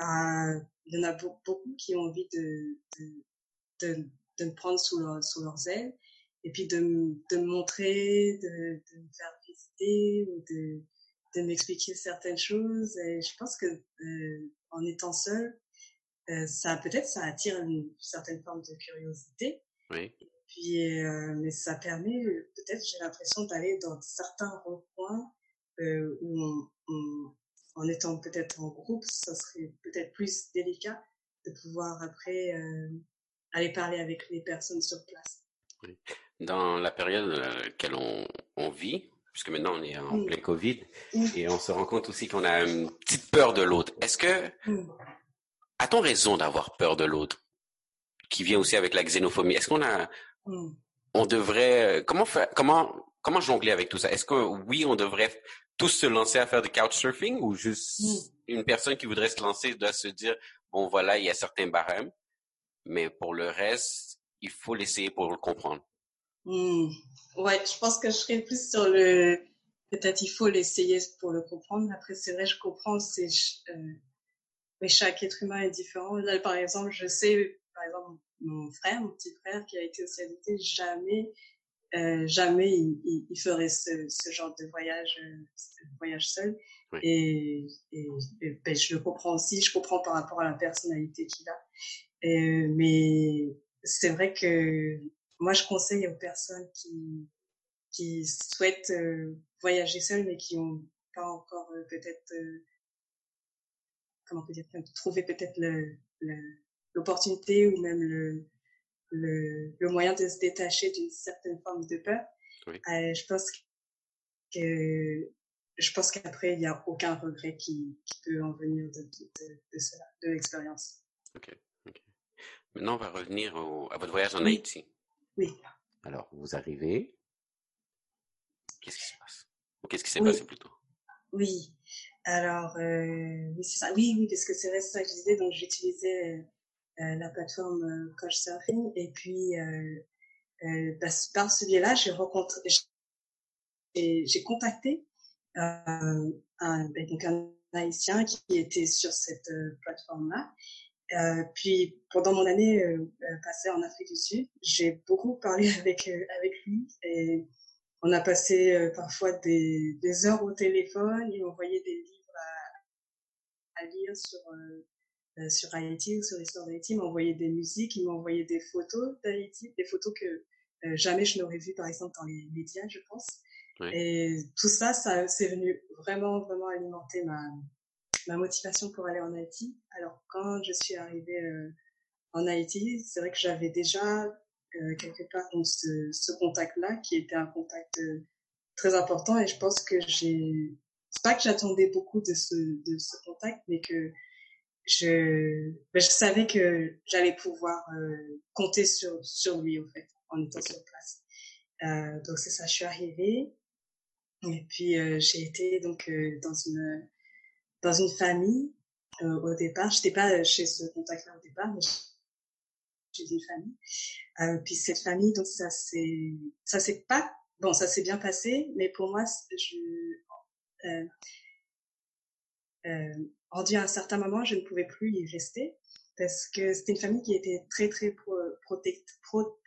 euh, il y en a beau- beaucoup qui ont envie de, de, de, de me prendre sous, leur, sous leurs ailes et puis de, me- de me montrer, de, de me faire visiter ou de, de m'expliquer certaines choses. Et je pense que euh, en étant seule, euh, ça peut-être ça attire une certaine forme de curiosité. Oui. Puis, euh, mais ça permet, euh, peut-être, j'ai l'impression d'aller dans certains recoins euh, où, on- en étant peut-être en groupe, ça serait peut-être plus délicat de pouvoir après euh, aller parler avec les personnes sur place. Dans la période dans laquelle on, on vit, puisque maintenant on est en plein COVID, et on se rend compte aussi qu'on a une petite peur de l'autre. Est-ce que, a-t-on raison d'avoir peur de l'autre? Qui vient aussi avec la xénophobie? Est-ce qu'on a, on devrait, comment faire, comment, comment jongler avec tout ça? Est-ce que oui, on devrait tous se lancer à faire du couchsurfing ou juste Mm. une personne qui voudrait se lancer doit se dire, bon voilà, il y a certains barèmes, mais pour le reste, il faut l'essayer pour le comprendre. Hmm. Ouais, je pense que je serais plus sur le. Peut-être il faut l'essayer pour le comprendre. Après, c'est vrai, je comprends. C'est euh, mais chaque être humain est différent. Là, par exemple, je sais, par exemple, mon frère, mon petit frère qui a été CNT, jamais, euh, jamais il, il, il ferait ce, ce genre de voyage, euh, ce voyage seul. Oui. Et, et, et ben, je le comprends aussi. Je comprends par rapport à la personnalité qu'il a. Et, mais c'est vrai que moi, je conseille aux personnes qui, qui souhaitent euh, voyager seules, mais qui n'ont pas encore euh, peut-être, euh, comment on peut dire, trouvé peut-être l'opportunité ou même le, le, le moyen de se détacher d'une certaine forme de peur. Oui. Euh, je pense que je pense qu'après il n'y a aucun regret qui, qui peut en venir de, de, de cela, de l'expérience. Ok, ok. Maintenant, on va revenir au- à votre voyage en. Haïti. Oui. Alors, vous arrivez. Qu'est-ce qui se passe? Ou qu'est-ce qui s'est Oui. passé plutôt? Oui. Alors, euh, oui, c'est ça. Oui, oui, parce que c'est vrai, c'est ça que je disais. Donc, j'utilisais euh, la plateforme euh, Couchsurfing et puis euh, euh, bah, par ce biais-là, j'ai rencontré, j'ai contacté euh, un, ben, donc un haïtien qui était sur cette euh, plateforme-là. Euh, puis pendant mon année euh, euh, passée en Afrique du Sud, j'ai beaucoup parlé [LAUGHS] avec euh, avec lui et on a passé euh, parfois des, des heures au téléphone. Il m'envoyait des livres à, à lire sur euh, sur Haïti ou sur l'histoire d'Haïti. Il m'envoyait des musiques, il m'envoyait des photos d'Haïti, des photos que euh, jamais je n'aurais vues par exemple dans les médias, je pense. Oui. Et tout ça, ça c'est venu vraiment vraiment alimenter ma ma motivation pour aller en Haïti. Alors quand je suis arrivée euh, en Haïti, c'est vrai que j'avais déjà euh, quelque part donc ce, ce contact-là qui était un contact euh, très important et je pense que j'ai c'est pas que j'attendais beaucoup de ce de ce contact mais que je ben, je savais que j'allais pouvoir euh, compter sur sur lui au fait en étant sur place. Euh, donc c'est ça, je suis arrivée et puis euh, j'ai été donc euh, dans une dans une famille euh, au départ. J'étais pas chez ce contact-là au départ, mais chez une famille. Euh, puis cette famille, donc ça s'est pas bon, ça s'est bien passé, mais pour moi, je, euh, euh, rendu à un certain moment, je ne pouvais plus y rester parce que c'était une famille qui était très très pro, protect, pro,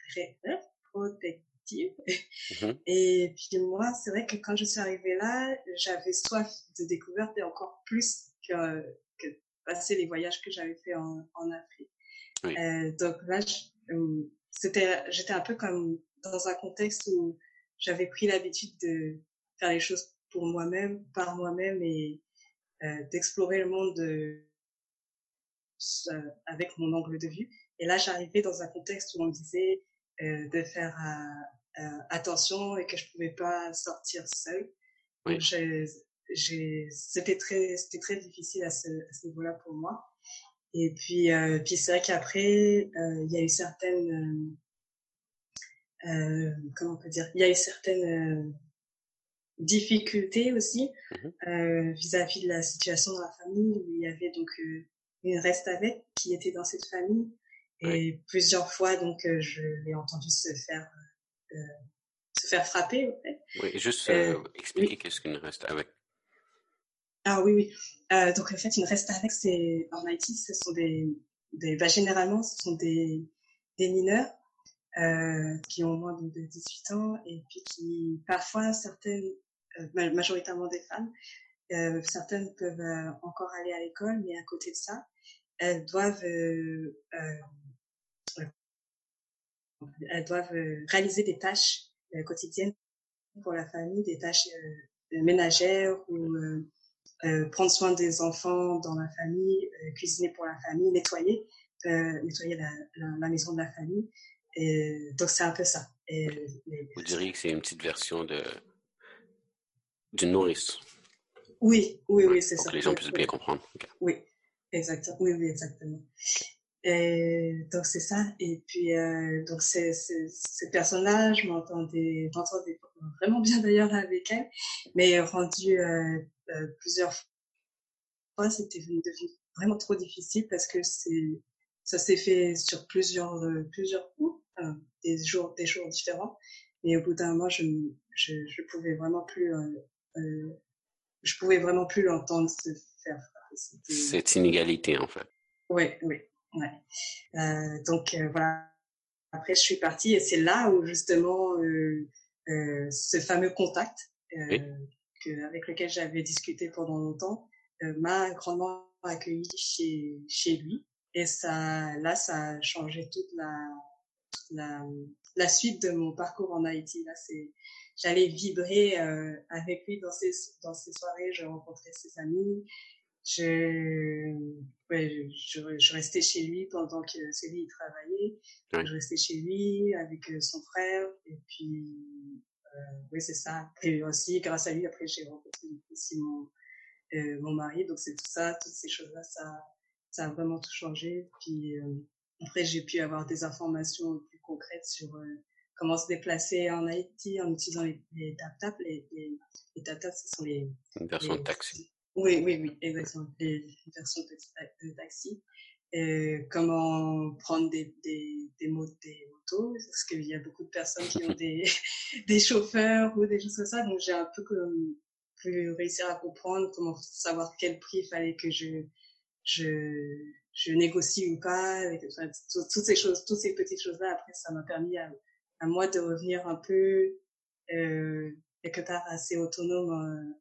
protective. Mmh et puis moi, c'est vrai que quand je suis arrivée là, j'avais soif de découverte et encore plus que, que passer les voyages que j'avais fait en, en Afrique. Euh, donc là, euh, c'était, j'étais un peu comme dans un contexte où j'avais pris l'habitude de faire les choses pour moi-même, par moi-même et d'explorer le monde de, euh, avec mon angle de vue. Et là, j'arrivais dans un contexte où on me disait euh, de faire euh, euh, attention et que je pouvais pas sortir seule. Oui. C'était très, c'était très difficile à ce, à ce niveau-là pour moi. Et puis, euh, puis c'est vrai qu'après, euh, il y a eu certaines, euh, comment on peut dire, il y a eu certaines difficultés aussi mmh vis-à-vis -vis de la situation dans la famille où il y avait donc une reste avec qui était dans cette famille et plusieurs fois donc je l'ai entendu se faire se faire frapper. En fait. Oui, juste expliquer oui. qu'est-ce qu'une reste avec. Ah oui, oui. Euh, donc en fait, une reste avec, c'est en Haïti, ce sont des, des bah, généralement, ce sont des, des mineurs euh, qui ont moins de 18 ans et puis qui parfois certaines, euh, majoritairement des femmes, euh, certaines peuvent euh, encore aller à l'école, mais à côté de ça, elles doivent euh, elles doivent réaliser des tâches quotidiennes pour la famille, des tâches ménagères ou euh, prendre soin des enfants dans la famille, euh, cuisiner pour la famille, nettoyer, euh, nettoyer la, maison de la famille. Donc c'est un peu ça. Et. Vous diriez que c'est une petite version de d'une nourrice. Oui, oui, oui, c'est ça. Pour que les gens puissent bien comprendre. Okay. Oui, exactement. Oui, oui, exactement. Et donc c'est ça. Et puis euh, donc c'est ces personnes-là, je m'entendais, m'entendais vraiment bien d'ailleurs avec elles, mais rendu euh, euh, plusieurs fois, c'était devenu vraiment trop difficile parce que c'est ça s'est fait sur plusieurs euh, plusieurs coups, des jours des jours différents. Et au bout d'un moment, je, je je pouvais vraiment plus euh, je pouvais vraiment plus l'entendre se faire Cette inégalité en fait. Oui, oui. Ouais. Euh, donc euh, voilà. Après, je suis partie et c'est là où justement euh, euh, ce fameux contact oui. que, avec lequel j'avais discuté pendant longtemps m'a grandement accueilli chez chez lui et ça là ça a changé toute la la, la suite de mon parcours en Haïti. Là, c'est j'allais vibrer avec lui dans ces dans ces soirées. Je rencontrais ses amis je, ouais, je, je, restais chez lui pendant que c'est lui il travaillait. Je restais chez lui avec euh, son frère et puis euh, oui c'est ça. Et aussi grâce à lui après j'ai rencontré aussi mon euh, mon mari donc c'est tout ça toutes ces choses là ça ça a vraiment tout changé. Puis euh, après j'ai pu avoir des informations plus concrètes sur euh, comment se déplacer en Haïti en utilisant les, les tap-tap. Les, les, les tap-tap, ce sont les... Une version de taxi. Oui, oui, oui, exactement. Les versions de, de taxi. Euh, comment prendre des, des, des, mots, des motos, parce qu'il y a beaucoup de personnes qui ont [LAUGHS] des, des chauffeurs ou des choses comme ça. Donc, j'ai un peu comme, pu réussir à comprendre comment savoir quel prix il fallait que je, je, je négocie ou pas. Enfin, toutes ces choses, toutes ces petites choses-là, après, ça m'a permis à, à moi de revenir un peu, euh, quelque part assez autonome euh,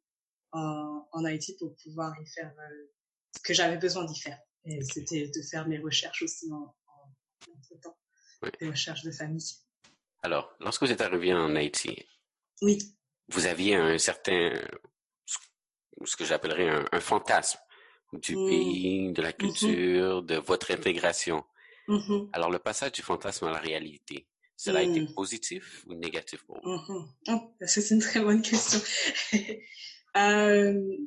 en, en Haïti pour pouvoir y faire euh, ce que j'avais besoin d'y faire. Et c'était de faire mes recherches aussi en, en, en temps, des recherches de famille. Alors, lorsque vous êtes arrivé en Haïti, oui. vous aviez un certain, ce que j'appellerais un, un, fantasme du mmh. pays, de la culture, mmh. de votre intégration. Mmh. Alors, le passage du fantasme à la réalité, cela a été positif ou négatif pour vous? Oh, c'est une très bonne question. [LAUGHS] Euh,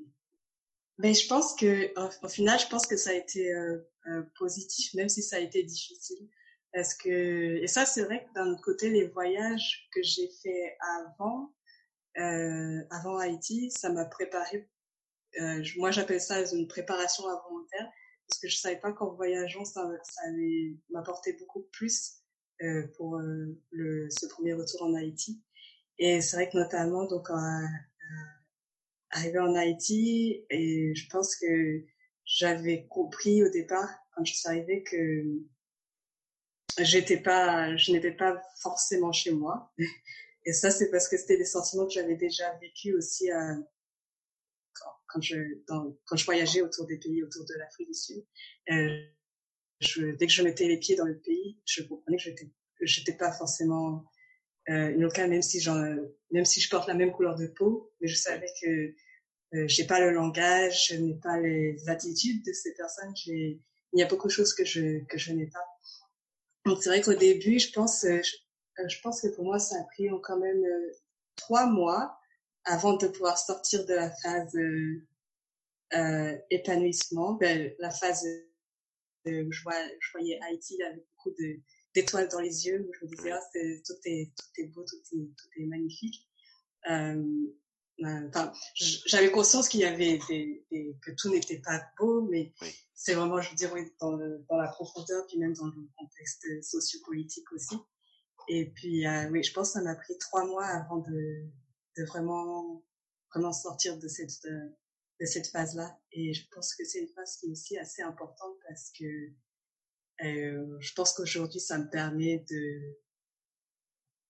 ben, je pense que, au, final, je pense que ça a été euh, euh, positif, même si ça a été difficile. Parce que, et ça, c'est vrai que d'un autre côté, les voyages que j'ai fait avant, euh, avant Haïti, ça m'a préparé. Euh, moi, j'appelle ça une préparation involontaire, parce que je savais pas qu'en voyageant, ça, ça allait m'apporter beaucoup plus euh, pour le, ce premier retour en Haïti. Et c'est vrai que notamment, donc, arrivé en Haïti, et je pense que j'avais compris au départ, quand je suis arrivée, que j'étais pas, je n'étais pas forcément chez moi. [LAUGHS] Et ça, c'est parce que c'était des sentiments que j'avais déjà vécu aussi à, quand, je, voyageais autour des pays, autour de l'Afrique du Sud. Euh, dès que je mettais les pieds dans le pays, je comprenais que j'étais, j'étais pas forcément euh, une locale, même si j'en, même si je porte la même couleur de peau, mais je savais que euh, j'ai pas le langage, je n'ai pas les attitudes de ces personnes. Il y a beaucoup de choses que je n'ai pas. Donc c'est vrai qu'au début, je pense, euh, que pour moi, ça a pris quand même trois mois avant de pouvoir sortir de la phase euh, épanouissement, ben, la phase où je, vois, je voyais Haïti avec beaucoup de d'étoiles dans les yeux, où je me disais, ah, tout, est, tout est beau, tout est, tout est magnifique. Euh, Enfin, j'avais conscience qu'il y avait des, des, que tout n'était pas beau, mais c'est vraiment, je veux dire, oui, dans, le, dans, la profondeur, puis même dans le contexte sociopolitique aussi. Et puis, euh, oui, je pense que ça m'a pris trois mois avant de, de vraiment, vraiment sortir de cette, de, de cette phase-là. Et je pense que c'est une phase qui est aussi assez importante parce que euh, je pense qu'aujourd'hui, ça me permet de,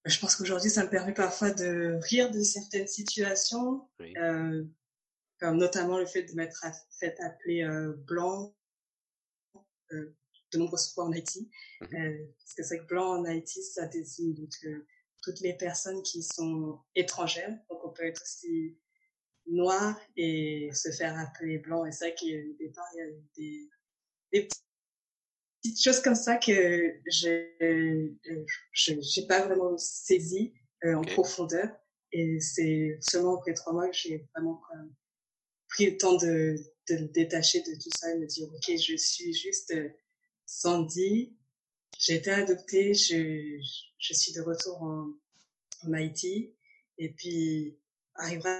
je pense qu'aujourd'hui, ça me permet parfois de rire de certaines situations, euh, comme notamment le fait de m'être fait appeler euh, blanc euh, de nombreuses fois en Haïti. Euh, parce que c'est que blanc en Haïti, ça désigne donc euh, toutes les personnes qui sont étrangères. Donc on peut être aussi noir et se faire appeler blanc. Et c'est vrai qu'au départ, il y a eu des, petites choses comme ça que je j'ai pas vraiment saisi euh, en profondeur. Et c'est seulement après trois mois que j'ai vraiment pris le temps de, de le détacher de tout ça et me dire, OK, je suis juste euh, Sandy. J'ai été adoptée, je, je suis de retour en, en Haïti. Et puis, arrivera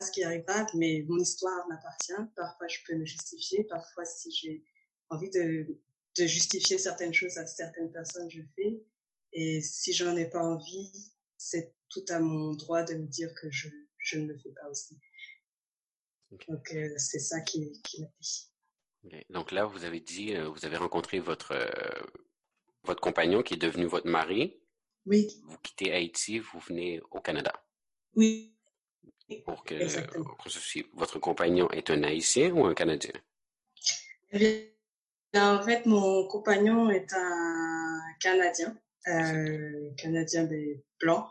ce qui arrivera, mais mon histoire m'appartient. Parfois, je peux me justifier. Parfois, si j'ai envie de de justifier certaines choses à certaines personnes, je fais. Et si j'en ai pas envie, c'est tout à mon droit de me dire que je, je ne le fais pas aussi. Donc, euh, c'est ça qui, qui m'a dit. Donc là, vous avez dit, euh, vous avez rencontré votre, euh, votre compagnon qui est devenu votre mari. Oui. Vous quittez Haïti, vous venez au Canada. Oui. Pour que, votre compagnon est un Haïtien ou un Canadien? Eh en fait, mon compagnon est un Canadien, euh, Canadien mais blanc,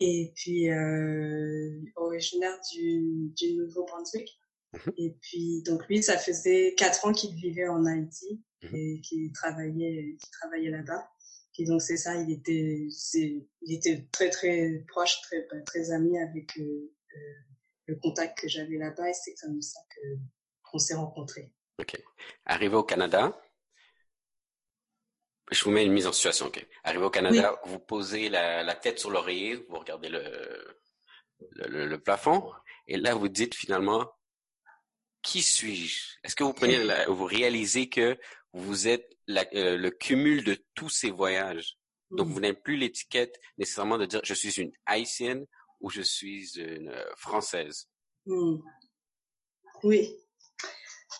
et puis euh, originaire du, du Nouveau-Brunswick. Mhm. Et puis, donc lui, ça faisait quatre ans qu'il vivait en Haïti. Et qu'il travaillait, qu'il travaillait là-bas. Et donc c'est ça, il était, il était très très proche, très très ami avec euh, euh le contact que j'avais là-bas, et c'est comme ça que qu'on s'est rencontrés. OK. Arrivé au Canada, je vous mets une mise en situation. OK. Arrivé au Canada, vous posez la, la tête sur l'oreiller, vous regardez le, le, le, plafond, et là, vous dites finalement, qui suis-je? Est-ce que vous prenez la, vous réalisez que vous êtes la, euh, le cumul de tous ces voyages? Donc, vous n'avez plus l'étiquette nécessairement de dire je suis une haïtienne ou je suis une euh, française. Hmm. Oui.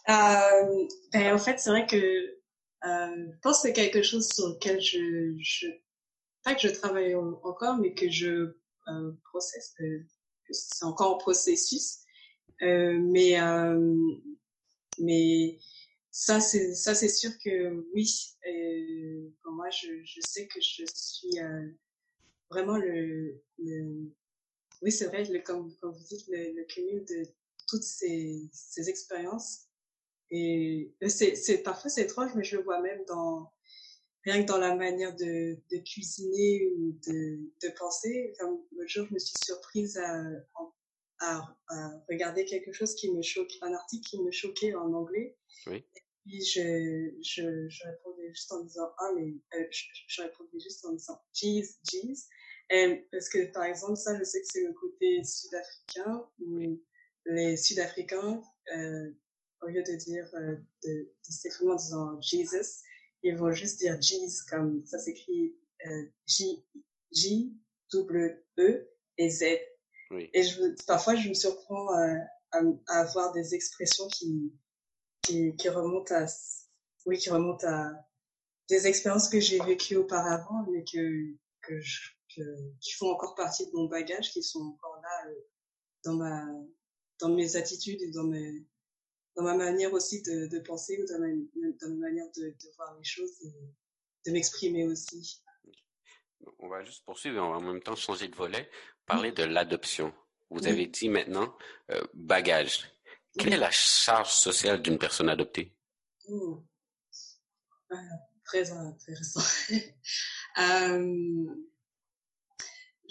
Euh, ben, en fait, c'est vrai que euh, je pense que c'est quelque chose sur lequel je, je, pas que je travaille encore, mais que je euh, processe, que, c'est encore en processus. Euh, mais euh, mais ça c'est ça c'est sûr que oui. pour moi, je, je sais que je suis euh, vraiment le, le oui c'est vrai le, comme, comme vous dites le, le cumul de toutes ces, ces expériences et c'est, c'est, parfois c'est étrange, mais je le vois même dans, rien que dans la manière de, de cuisiner ou de, de penser. Comme le jour, je me suis surprise à, à, à, regarder quelque chose qui me choque, un article qui me choquait en anglais. Oui. Puis je, je, je répondais juste en disant ah mais euh, je, je, répondais juste en disant jeez jeez. Et parce que par exemple ça je sais que c'est le côté sud-africain où les Sud-Africains euh, au lieu de dire, euh, de, de simplement disant Jesus, ils vont juste dire Jesus comme ça s'écrit euh, J, J, W, E, et Z. Et je, parfois, je me surprends à, à, avoir des expressions qui, qui, qui remontent à, oui, qui remontent à des expériences que j'ai vécues auparavant, mais que, que, je, que qui font encore partie de mon bagage, qui sont encore là euh, dans ma, dans mes attitudes et dans mes, dans ma manière aussi de, de penser ou dans ma, dans ma manière de, de voir les choses et de m'exprimer aussi. On va juste poursuivre et en même temps changer de volet, parler de l'adoption. Vous avez dit maintenant euh, bagage. Quelle est la charge sociale d'une personne adoptée? Oh. ah, Très intéressant. [LAUGHS] euh...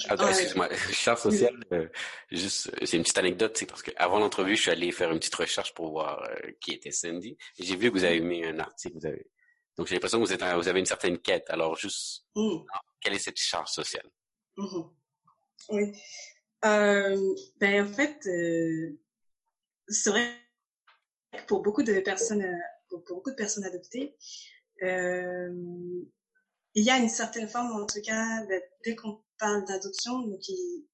Attends, excuse-moi. [LAUGHS] Charge sociale, euh, juste, c'est une petite anecdote, c'est parce qu'avant l'entrevue, je suis allé faire une petite recherche pour voir euh, qui était Sandy. J'ai vu que vous avez mis un article, vous avez. Donc j'ai l'impression que vous êtes, vous avez une certaine quête. Alors juste, mm. quelle est cette charge sociale? Mm-hmm. Oui. Euh, ben en fait, euh, c'est vrai que pour beaucoup de personnes, pour, beaucoup de personnes adoptées, euh, il y a une certaine forme, en tout cas, dès qu'on parle d'adoption, donc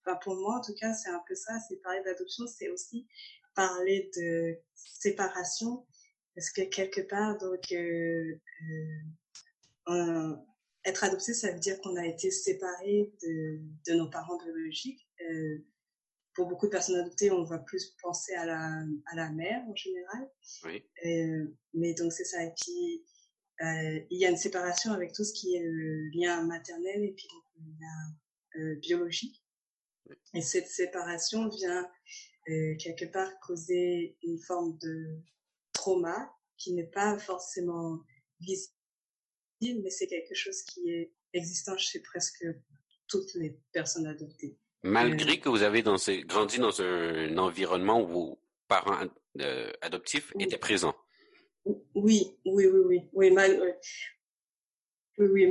bah, pour moi en tout cas, c'est un peu ça, c'est parler d'adoption, c'est aussi parler de séparation, parce que quelque part, donc, euh, euh, être adopté, ça veut dire qu'on a été séparé de, de nos parents biologiques. Euh, pour beaucoup de personnes adoptées, on va plus penser à la, à la mère en général. Oui. Euh, mais donc c'est ça. Et puis euh, il y a une séparation avec tout ce qui est le lien maternel et puis le lien euh, biologique. Et cette séparation vient euh, quelque part causer une forme de trauma qui n'est pas forcément visible, mais c'est quelque chose qui est existant chez presque toutes les personnes adoptées. Malgré euh, que vous avez dans grandi dans un, environnement où vos parents euh, adoptifs étaient présents. Oui, oui, oui, oui, oui, mal, oui, oui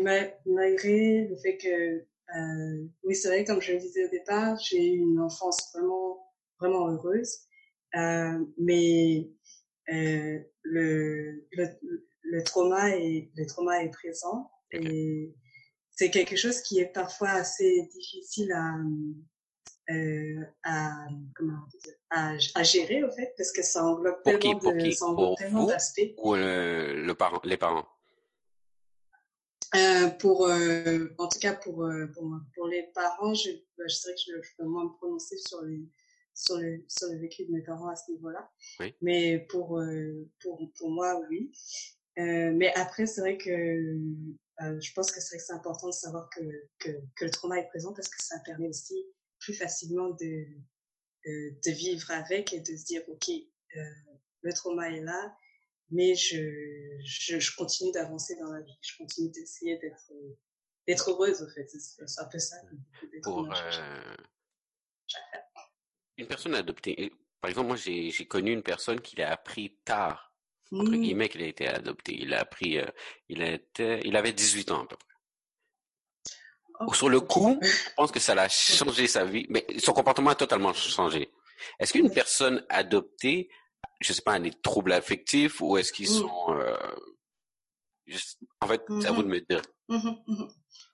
malgré le fait que, euh, oui, c'est vrai, comme je le disais au départ, j'ai eu une enfance vraiment, vraiment heureuse, euh, mais le, le, le trauma est, le trauma est présent et c'est quelque chose qui est parfois assez difficile à, euh, à, comment dire, à, à, gérer, au fait, parce que ça englobe pour tellement de, d'aspects. Ou le, le parent, les parents? Euh, pour, euh, en tout cas, pour, euh, pour, pour les parents, je, bah, je dirais que je, je, peux moins me prononcer sur les, sur le, sur le vécu de mes parents à ce niveau-là. Oui. Mais pour, euh, pour, pour moi, oui. Euh, mais après, c'est vrai que euh, je pense que c'est important de savoir que, que, que, le trauma est présent parce que ça permet aussi plus facilement de, de vivre avec et de se dire, OK, euh, le trauma est là, mais je, je, je continue d'avancer dans la vie. Je continue d'essayer d'être d'être heureuse, en fait. C'est un peu ça. Pour euh, une personne adoptée, par exemple, moi, j'ai connu une personne qui l'a appris tard entre mmh. guillemets, qu'il a été adopté. Il a appris, euh, il était, il avait 18 ans à peu près. Oh, Sur le coup, je pense que ça l'a changé sa vie, mais son comportement a totalement changé. Est-ce qu'une personne adoptée, je sais pas, a des troubles affectifs ou est-ce qu'ils mmh. sont, euh, juste, en fait, c'est à vous de me dire. Mmh,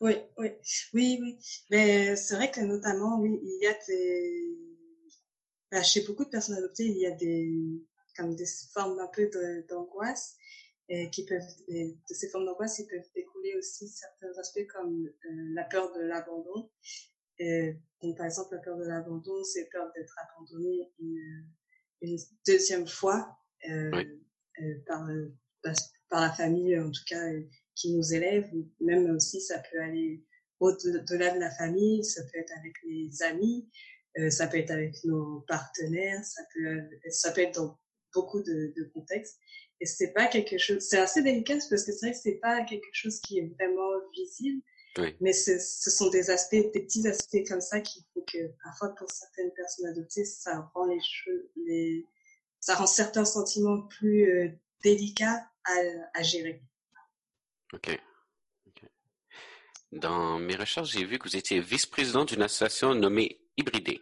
oui, oui, oui, oui. Mais c'est vrai que notamment, oui, il y a des, chez beaucoup de personnes adoptées, il y a des, comme des formes un peu d'angoisse et qui peuvent de ces formes d'angoisse ils peuvent découler aussi certains aspects comme euh, la peur de l'abandon. Donc par exemple la peur de l'abandon c'est peur d'être abandonné une, une, deuxième fois euh, euh, par par la famille en tout cas qui nous élève. Même aussi ça peut aller au-delà de la famille. Ça peut être avec les amis ça peut être avec nos partenaires ça peut ça peut être dans beaucoup de, de contextes. Et c'est pas quelque chose, c'est assez délicat parce que c'est vrai que c'est pas quelque chose qui est vraiment visible. Oui. Mais ce sont des aspects, des petits aspects comme ça qui font que parfois pour certaines personnes adoptées, ça rend les choses, les, ça rend certains sentiments plus euh, délicats à, à gérer. Ok. Dans mes recherches, j'ai vu que vous étiez vice-président d'une association nommée Hybridé.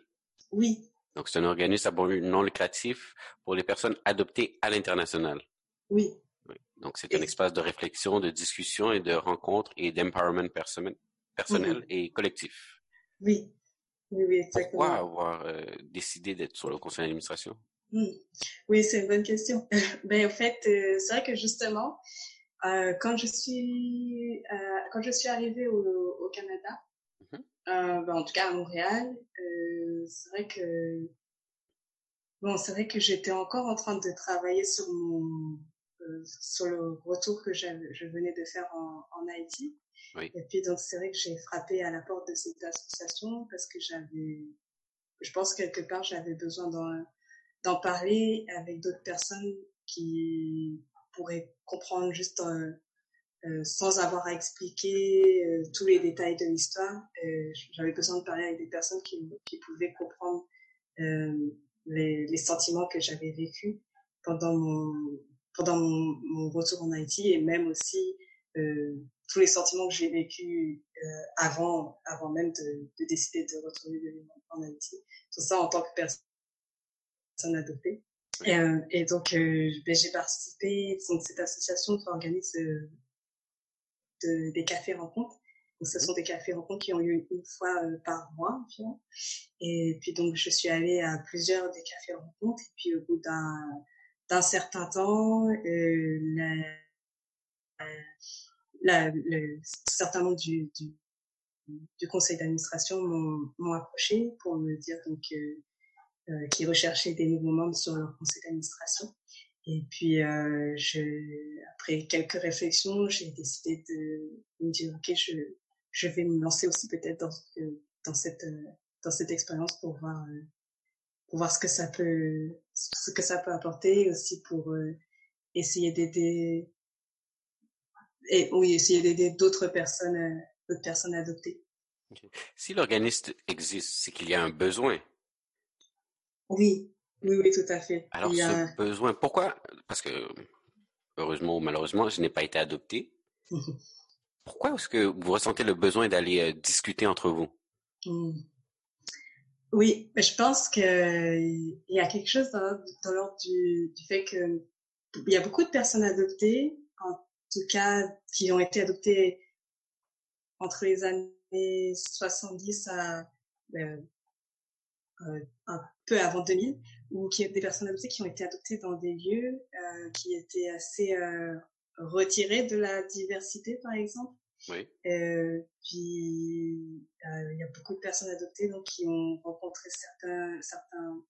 Oui. Donc, c'est un organisme à but non lucratif pour les personnes adoptées à l'international. Oui. oui. Donc, c'est un espace de réflexion, de discussion et de rencontre et d'empowerment personnel, personnel et collectif. Oui. Oui, oui, exactement. Pourquoi avoir euh, décidé d'être sur le conseil d'administration? Hmm. Oui, c'est une bonne question. [LAUGHS] ben, en fait, euh, c'est vrai que justement, euh, quand je suis quand je suis arrivée au, au Canada, ben, en tout cas à Montréal, euh, c'est vrai que bon, c'est vrai que j'étais encore en train de travailler sur mon euh, sur le retour que je venais de faire en, en Haïti. Oui. Et puis donc c'est vrai que j'ai frappé à la porte de cette association parce que j'avais, je pense quelque part j'avais besoin d'en d'en parler avec d'autres personnes qui pourraient comprendre juste euh, euh, sans avoir à expliquer euh, tous les détails de l'histoire. Euh, J'avais besoin de parler avec des personnes qui, qui pouvaient comprendre euh, les, les sentiments que j'avais vécus pendant mon pendant mon, mon retour en Haïti et même aussi euh, tous les sentiments que j'ai vécus avant avant même de, de décider de retourner en Haïti. Tout ça en tant que personne adoptée. Et, et donc, ben, j'ai participé, donc cette association qui organise de, des cafés rencontres. Donc, ce sont des cafés rencontres qui ont lieu une fois euh, par mois environ. Et puis donc, je suis allée à plusieurs des cafés rencontres. Et puis au bout d'un d'un certain temps, euh, la, la, le, certains membres du, du, du conseil d'administration m'ont m'ont approché pour me dire donc euh, euh, qu'ils recherchaient des nouveaux membres sur leur conseil d'administration. Et puis, euh, je, après quelques réflexions, j'ai décidé de, de me dire, ok, je, je vais me lancer aussi peut-être dans, dans cette, euh, dans cette expérience pour voir, euh, pour voir ce que ça peut, ce que ça peut apporter, et aussi pour euh, essayer d'aider, et oui, essayer d'aider d'autres personnes, d'autres personnes adoptées. Si l'organisme existe, c'est qu'il y a un besoin. Oui, oui, oui, tout à fait. Alors, ce besoin, pourquoi? Parce que, heureusement ou malheureusement, je n'ai pas été adopté. [LAUGHS] Pourquoi est-ce que vous ressentez le besoin d'aller euh, discuter entre vous? Hmm. Oui, mais je pense que il y a quelque chose dans, dans l'ordre du, du fait que il y a beaucoup de personnes adoptées, en tout cas qui ont été adoptées entre les années 70 à euh, euh, un peu avant 2000, ou qui des personnes adoptées qui ont été adoptées dans des lieux euh, qui étaient assez euh, retirés de la diversité, par exemple. Oui. Euh, puis euh, il y a beaucoup de personnes adoptées donc qui ont rencontré certains certains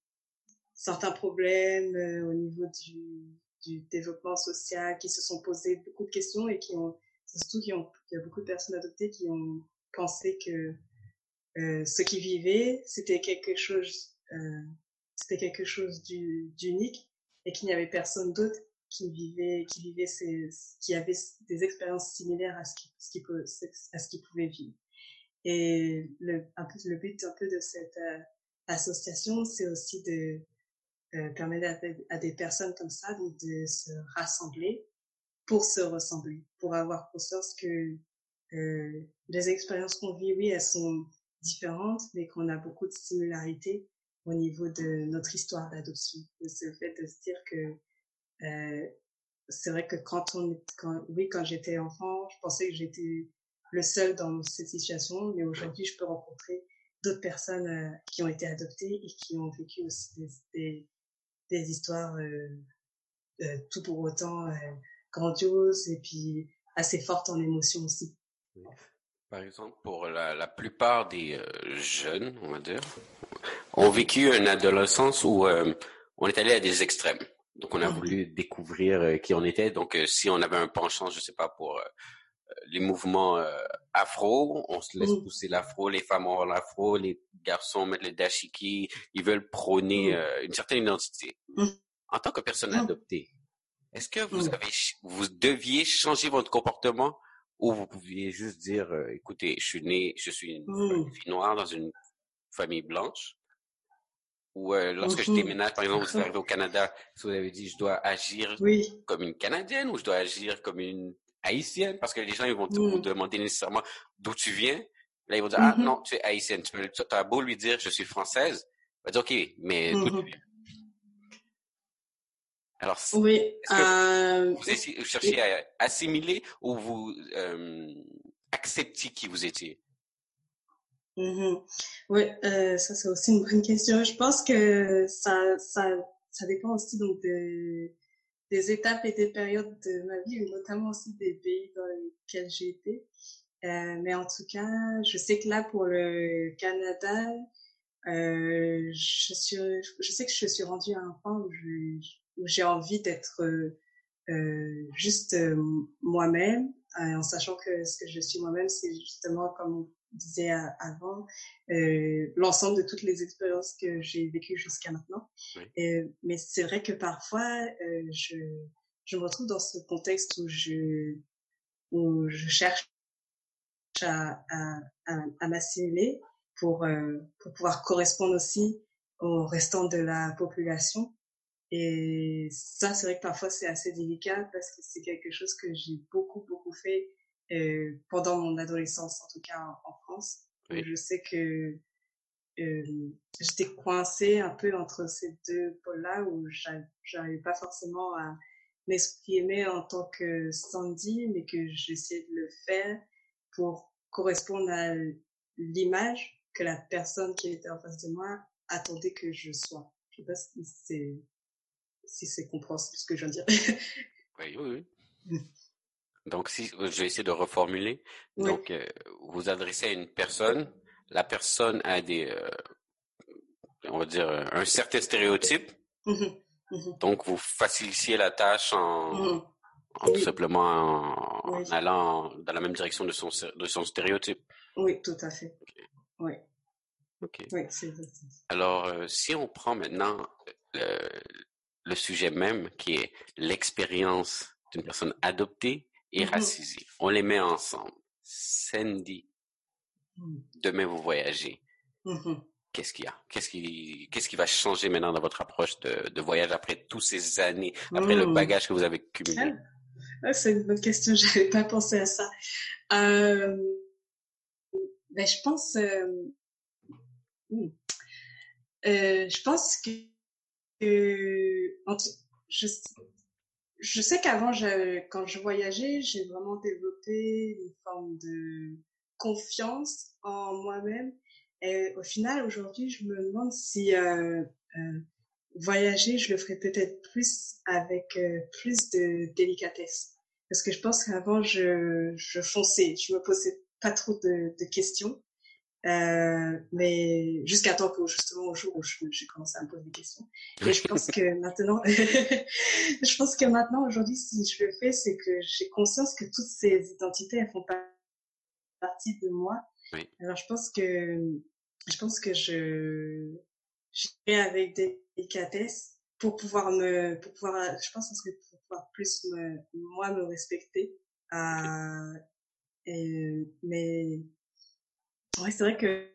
certains problèmes euh, au niveau du, du développement social, qui se sont posé beaucoup de questions et qui ont surtout qui ont il y a beaucoup de personnes adoptées qui ont pensé que euh, ce qu'ils vivaient c'était quelque chose euh, c'était quelque chose du- d'unique et qu'il n'y avait personne d'autre qui vivait qui vivait ces, qui avait des expériences similaires à ce qui, ce qui peut- à ce qu'ils pouvaient vivre. Et le un le but un peu de cette euh, association c'est aussi de euh, permettre à, des- personnes comme ça de se rassembler pour se ressembler pour avoir conscience que euh, les expériences qu'on vit oui elles sont différentes mais qu'on a beaucoup de similarités au niveau de notre histoire d'adoption. C'est le fait de se dire que euh, c'est vrai que quand on est, quand, oui, quand j'étais enfant, je pensais que j'étais le seul dans cette situation, mais aujourd'hui, je peux rencontrer d'autres personnes euh, qui ont été adoptées et qui ont vécu aussi des, des, des histoires euh, euh, tout pour autant grandioses et puis assez fortes en émotion aussi. Par exemple, pour la, la plupart des jeunes, on va dire, ont vécu une adolescence où euh, on est allé à des extrêmes. Donc, on a Mhm. voulu découvrir euh, qui on était. Donc, euh, si on avait un penchant, je sais pas, pour euh, les mouvements euh, afro, on se laisse Mhm. pousser l'afro, les femmes ont l'afro, les garçons mettent les dashiki, ils veulent prôner euh, une certaine identité. Mhm. En tant que personne adoptée, est-ce que vous avez, vous deviez changer votre comportement ou vous pouviez juste dire, euh, écoutez, je suis né, je suis une Mhm. fille noire dans une famille blanche? Ou euh, lorsque je déménage, par exemple, vous arrivé au Canada, si vous avez dit, je dois agir Oui, comme une Canadienne ou je dois agir comme une Haïtienne? Parce que les gens ils vont te- Mhm. demander nécessairement d'où tu viens. Là ils vont dire ah Mhm. non tu es Haïtienne. Tu as beau lui dire je suis française, il va dire ok mais d'où tu viens? Alors oui. est-ce que Euh, vous, essayez- vous cherchez à assimiler ou vous euh, acceptiez qui vous étiez? Mm-hmm. Oui, euh, ça c'est aussi une bonne question. Je pense que ça, ça, ça dépend aussi donc de, des étapes et des périodes de ma vie, notamment aussi des pays dans lesquels j'ai été. Euh, mais en tout cas, je sais que là pour le Canada, euh, je suis, je sais que je suis rendue à un point où j'ai envie d'être euh, juste euh, moi-même, euh, en sachant que ce que je suis moi-même, c'est justement comme disais avant, euh, l'ensemble de toutes les expériences que j'ai vécues jusqu'à maintenant. Euh, mais c'est vrai que parfois, euh, je, je me retrouve dans ce contexte où je, où je cherche à, à, à, à m'assimiler pour, euh, pour pouvoir correspondre aussi au restant de la population. Et ça, c'est vrai que parfois c'est assez délicat parce que c'est quelque chose que j'ai beaucoup, beaucoup fait euh, pendant mon adolescence, en tout cas en, France. Je sais que euh, j'étais coincée un peu entre ces deux pôles-là où j'arrivais pas forcément à m'exprimer en tant que Sandy, mais que j'essayais de le faire pour correspondre à l'image que la personne qui était en face de moi attendait que je sois. Je sais pas si c'est si c'est compréhensible ce que je viens de dire. oui, oui, oui. [LAUGHS] Donc, si je vais essayer de reformuler. Donc, euh, vous adressez à une personne, la personne a des, euh, on va dire, un certain stéréotype. Mmh mmh Donc, vous facilitiez la tâche en, mmh en tout simplement en, allant dans la même direction de son, de son stéréotype. Oui, tout à fait. Oui. Ok. Oui, Alors, euh, si on prend maintenant le, le sujet même, qui est l'expérience d'une personne adoptée et mmh. On les met ensemble. Sandy, mmh. demain vous voyagez. Mmh qu'est-ce qu'il y a? Qu'est-ce qui, qu'est-ce qui va changer maintenant dans votre approche de, de voyage après toutes ces années, après le bagage que vous avez cumulé? Ah, C'est une bonne question. [LAUGHS] J'avais pas pensé à ça. Euh, ben, je pense, euh, euh, je pense que, je, je sais qu'avant, quand je voyageais, j'ai vraiment développé une forme de confiance en moi-même. Et au final, aujourd'hui, je me demande si euh, euh, voyager, je le ferais peut-être plus avec euh, plus de délicatesse. Parce que je pense qu'avant, je, fonçais, je me posais pas trop de questions. Euh, mais jusqu'à temps que justement au jour où j'ai commencé à me poser des questions. Et je pense que [LAUGHS] maintenant, [LAUGHS] je pense que maintenant aujourd'hui, si je le fais, c'est que j'ai conscience que toutes ces identités, elles font pas partie de moi. Oui. Alors je pense que je pense que je je avec délicatesse pour pouvoir me pour pouvoir je pense que pour pouvoir plus me moi me respecter euh, et mais Ouais, c'est vrai que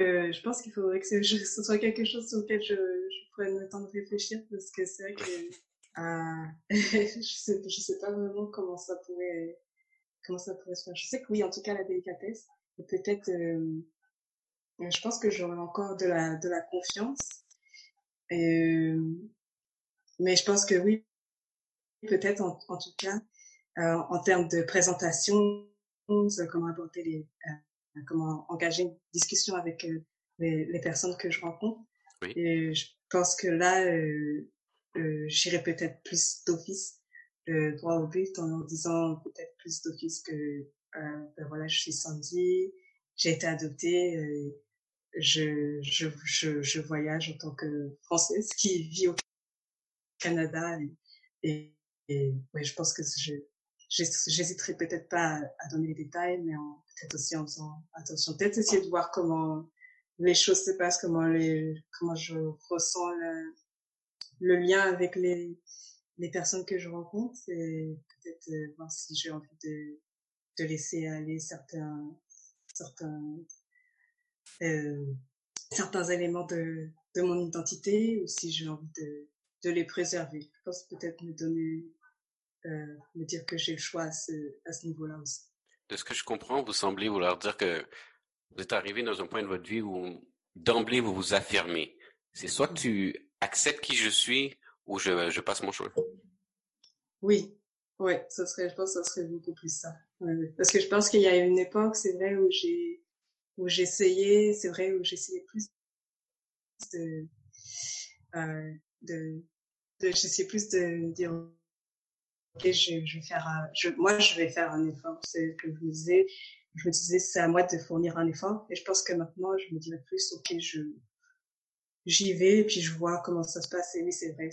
euh, je pense qu'il faudrait que ce [LAUGHS] soit quelque chose sur lequel je, je pourrais me temps de réfléchir parce que c'est vrai que euh, [LAUGHS] je sais sais pas vraiment comment ça pourrait comment ça pourrait se faire. Je sais que oui, en tout cas la délicatesse peut-être euh, je pense que j'aurais encore de la de la confiance. Et, mais je pense que oui, peut-être en, en, tout cas euh, en termes de présentation, comment aborder les comment engager une discussion avec euh, les, les, personnes que je rencontre. Oui. Et je pense que là, euh, euh, j'irai peut-être plus d'office euh, droit au but en leur disant peut-être plus d'office que euh, ben voilà, je suis Sandy, j'ai été adoptée, euh, je, je, je, je, voyage en tant que Française qui vit au Canada et, et, et ouais, je pense que je, j'hésiterai peut-être pas à, donner les détails, mais peut-être aussi en faisant attention. Peut-être essayer de voir comment les choses se passent, comment je ressens le, lien avec les, personnes que je rencontre et peut-être euh, voir si j'ai envie de, laisser aller certains, euh, éléments de, mon identité ou si j'ai envie de, les préserver. Je pense peut-être me donner euh, me dire que j'ai le choix à ce niveau-là aussi. De ce que je comprends, vous semblez vouloir dire que vous êtes arrivé dans un point de votre vie où d'emblée vous vous affirmez. C'est soit tu acceptes qui je suis ou je, je passe mon chemin. Oui, ouais, ça serait, je pense que ça serait beaucoup plus ça. Parce que je pense qu'il y a une époque, c'est vrai, où j'ai où j'essayais, c'est vrai, où j'essayais plus de, euh, de, de j'essayais plus de dire, ok, je, je vais faire, je, moi, je vais faire un effort. C'est que je me disais, je me disais, c'est à moi de fournir un effort. Et je pense que maintenant, je me dirais plus, ok, je, j'y vais, et puis je vois comment ça se passe. Et oui, c'est vrai.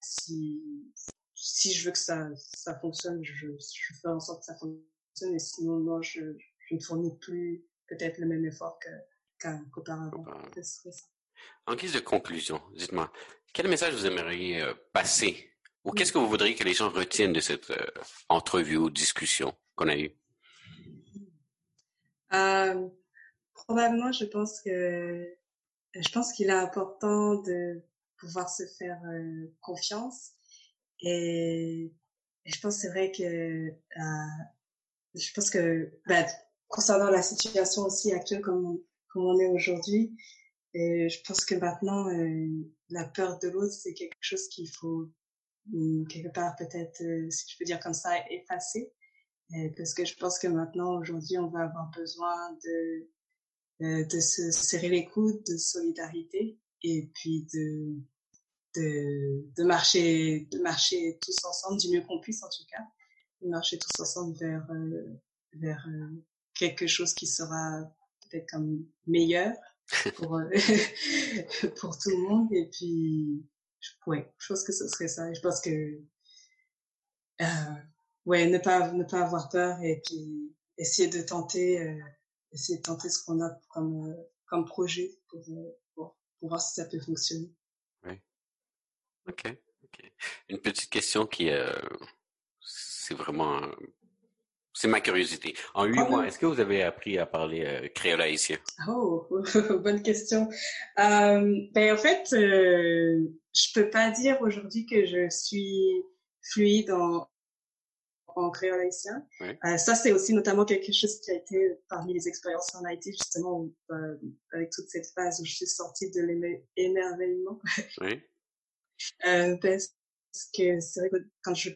Si, si je veux que ça, ça fonctionne, je, je fais en sorte que ça fonctionne. Et sinon, non, je, je ne fournis plus peut-être le même effort qu'auparavant. En guise de conclusion, dites-moi, quel message vous aimeriez euh, passer ou qu'est-ce que vous voudriez que les gens retiennent de cette euh, entrevue ou discussion qu'on a eue? Euh, probablement, je pense que je pense qu'il est important de pouvoir se faire euh, confiance et, je pense c'est vrai que euh, je pense que bah, concernant la situation aussi actuelle comme on, comme on est aujourd'hui et je pense que maintenant euh, la peur de l'autre c'est quelque chose qu'il faut quelque part peut-être si je peux dire comme ça effacer parce que je pense que maintenant aujourd'hui on va avoir besoin de euh, de se serrer les coudes, de solidarité et puis de de, de marcher de marcher tous ensemble du mieux qu'on puisse en tout cas, de marcher tous ensemble vers euh, vers euh, quelque chose qui sera peut-être comme meilleur pour [LAUGHS] pour tout le monde et puis ouais, je pense que ce serait ça. je pense que euh, ouais, ne pas ne pas avoir peur et puis essayer de tenter essayer de tenter ce qu'on a comme, euh, comme projet pour, euh, pour, pour, voir si ça peut fonctionner. Oui. Ok. ok. Une petite question qui, euh, c'est vraiment, c'est ma curiosité. En huit ah mois, est-ce que vous avez appris à parler euh, créole haïtien? Oh, [LAUGHS] bonne question. Euh, ben en fait, euh, je peux pas dire aujourd'hui que je suis fluide en, en créole haïtien. Euh, ça, c'est aussi notamment quelque chose qui a été parmi les expériences en Haïti, justement, euh, avec toute cette phase où je suis sortie de l'émerveillement. Oui. [LAUGHS] euh, parce que c'est vrai que quand je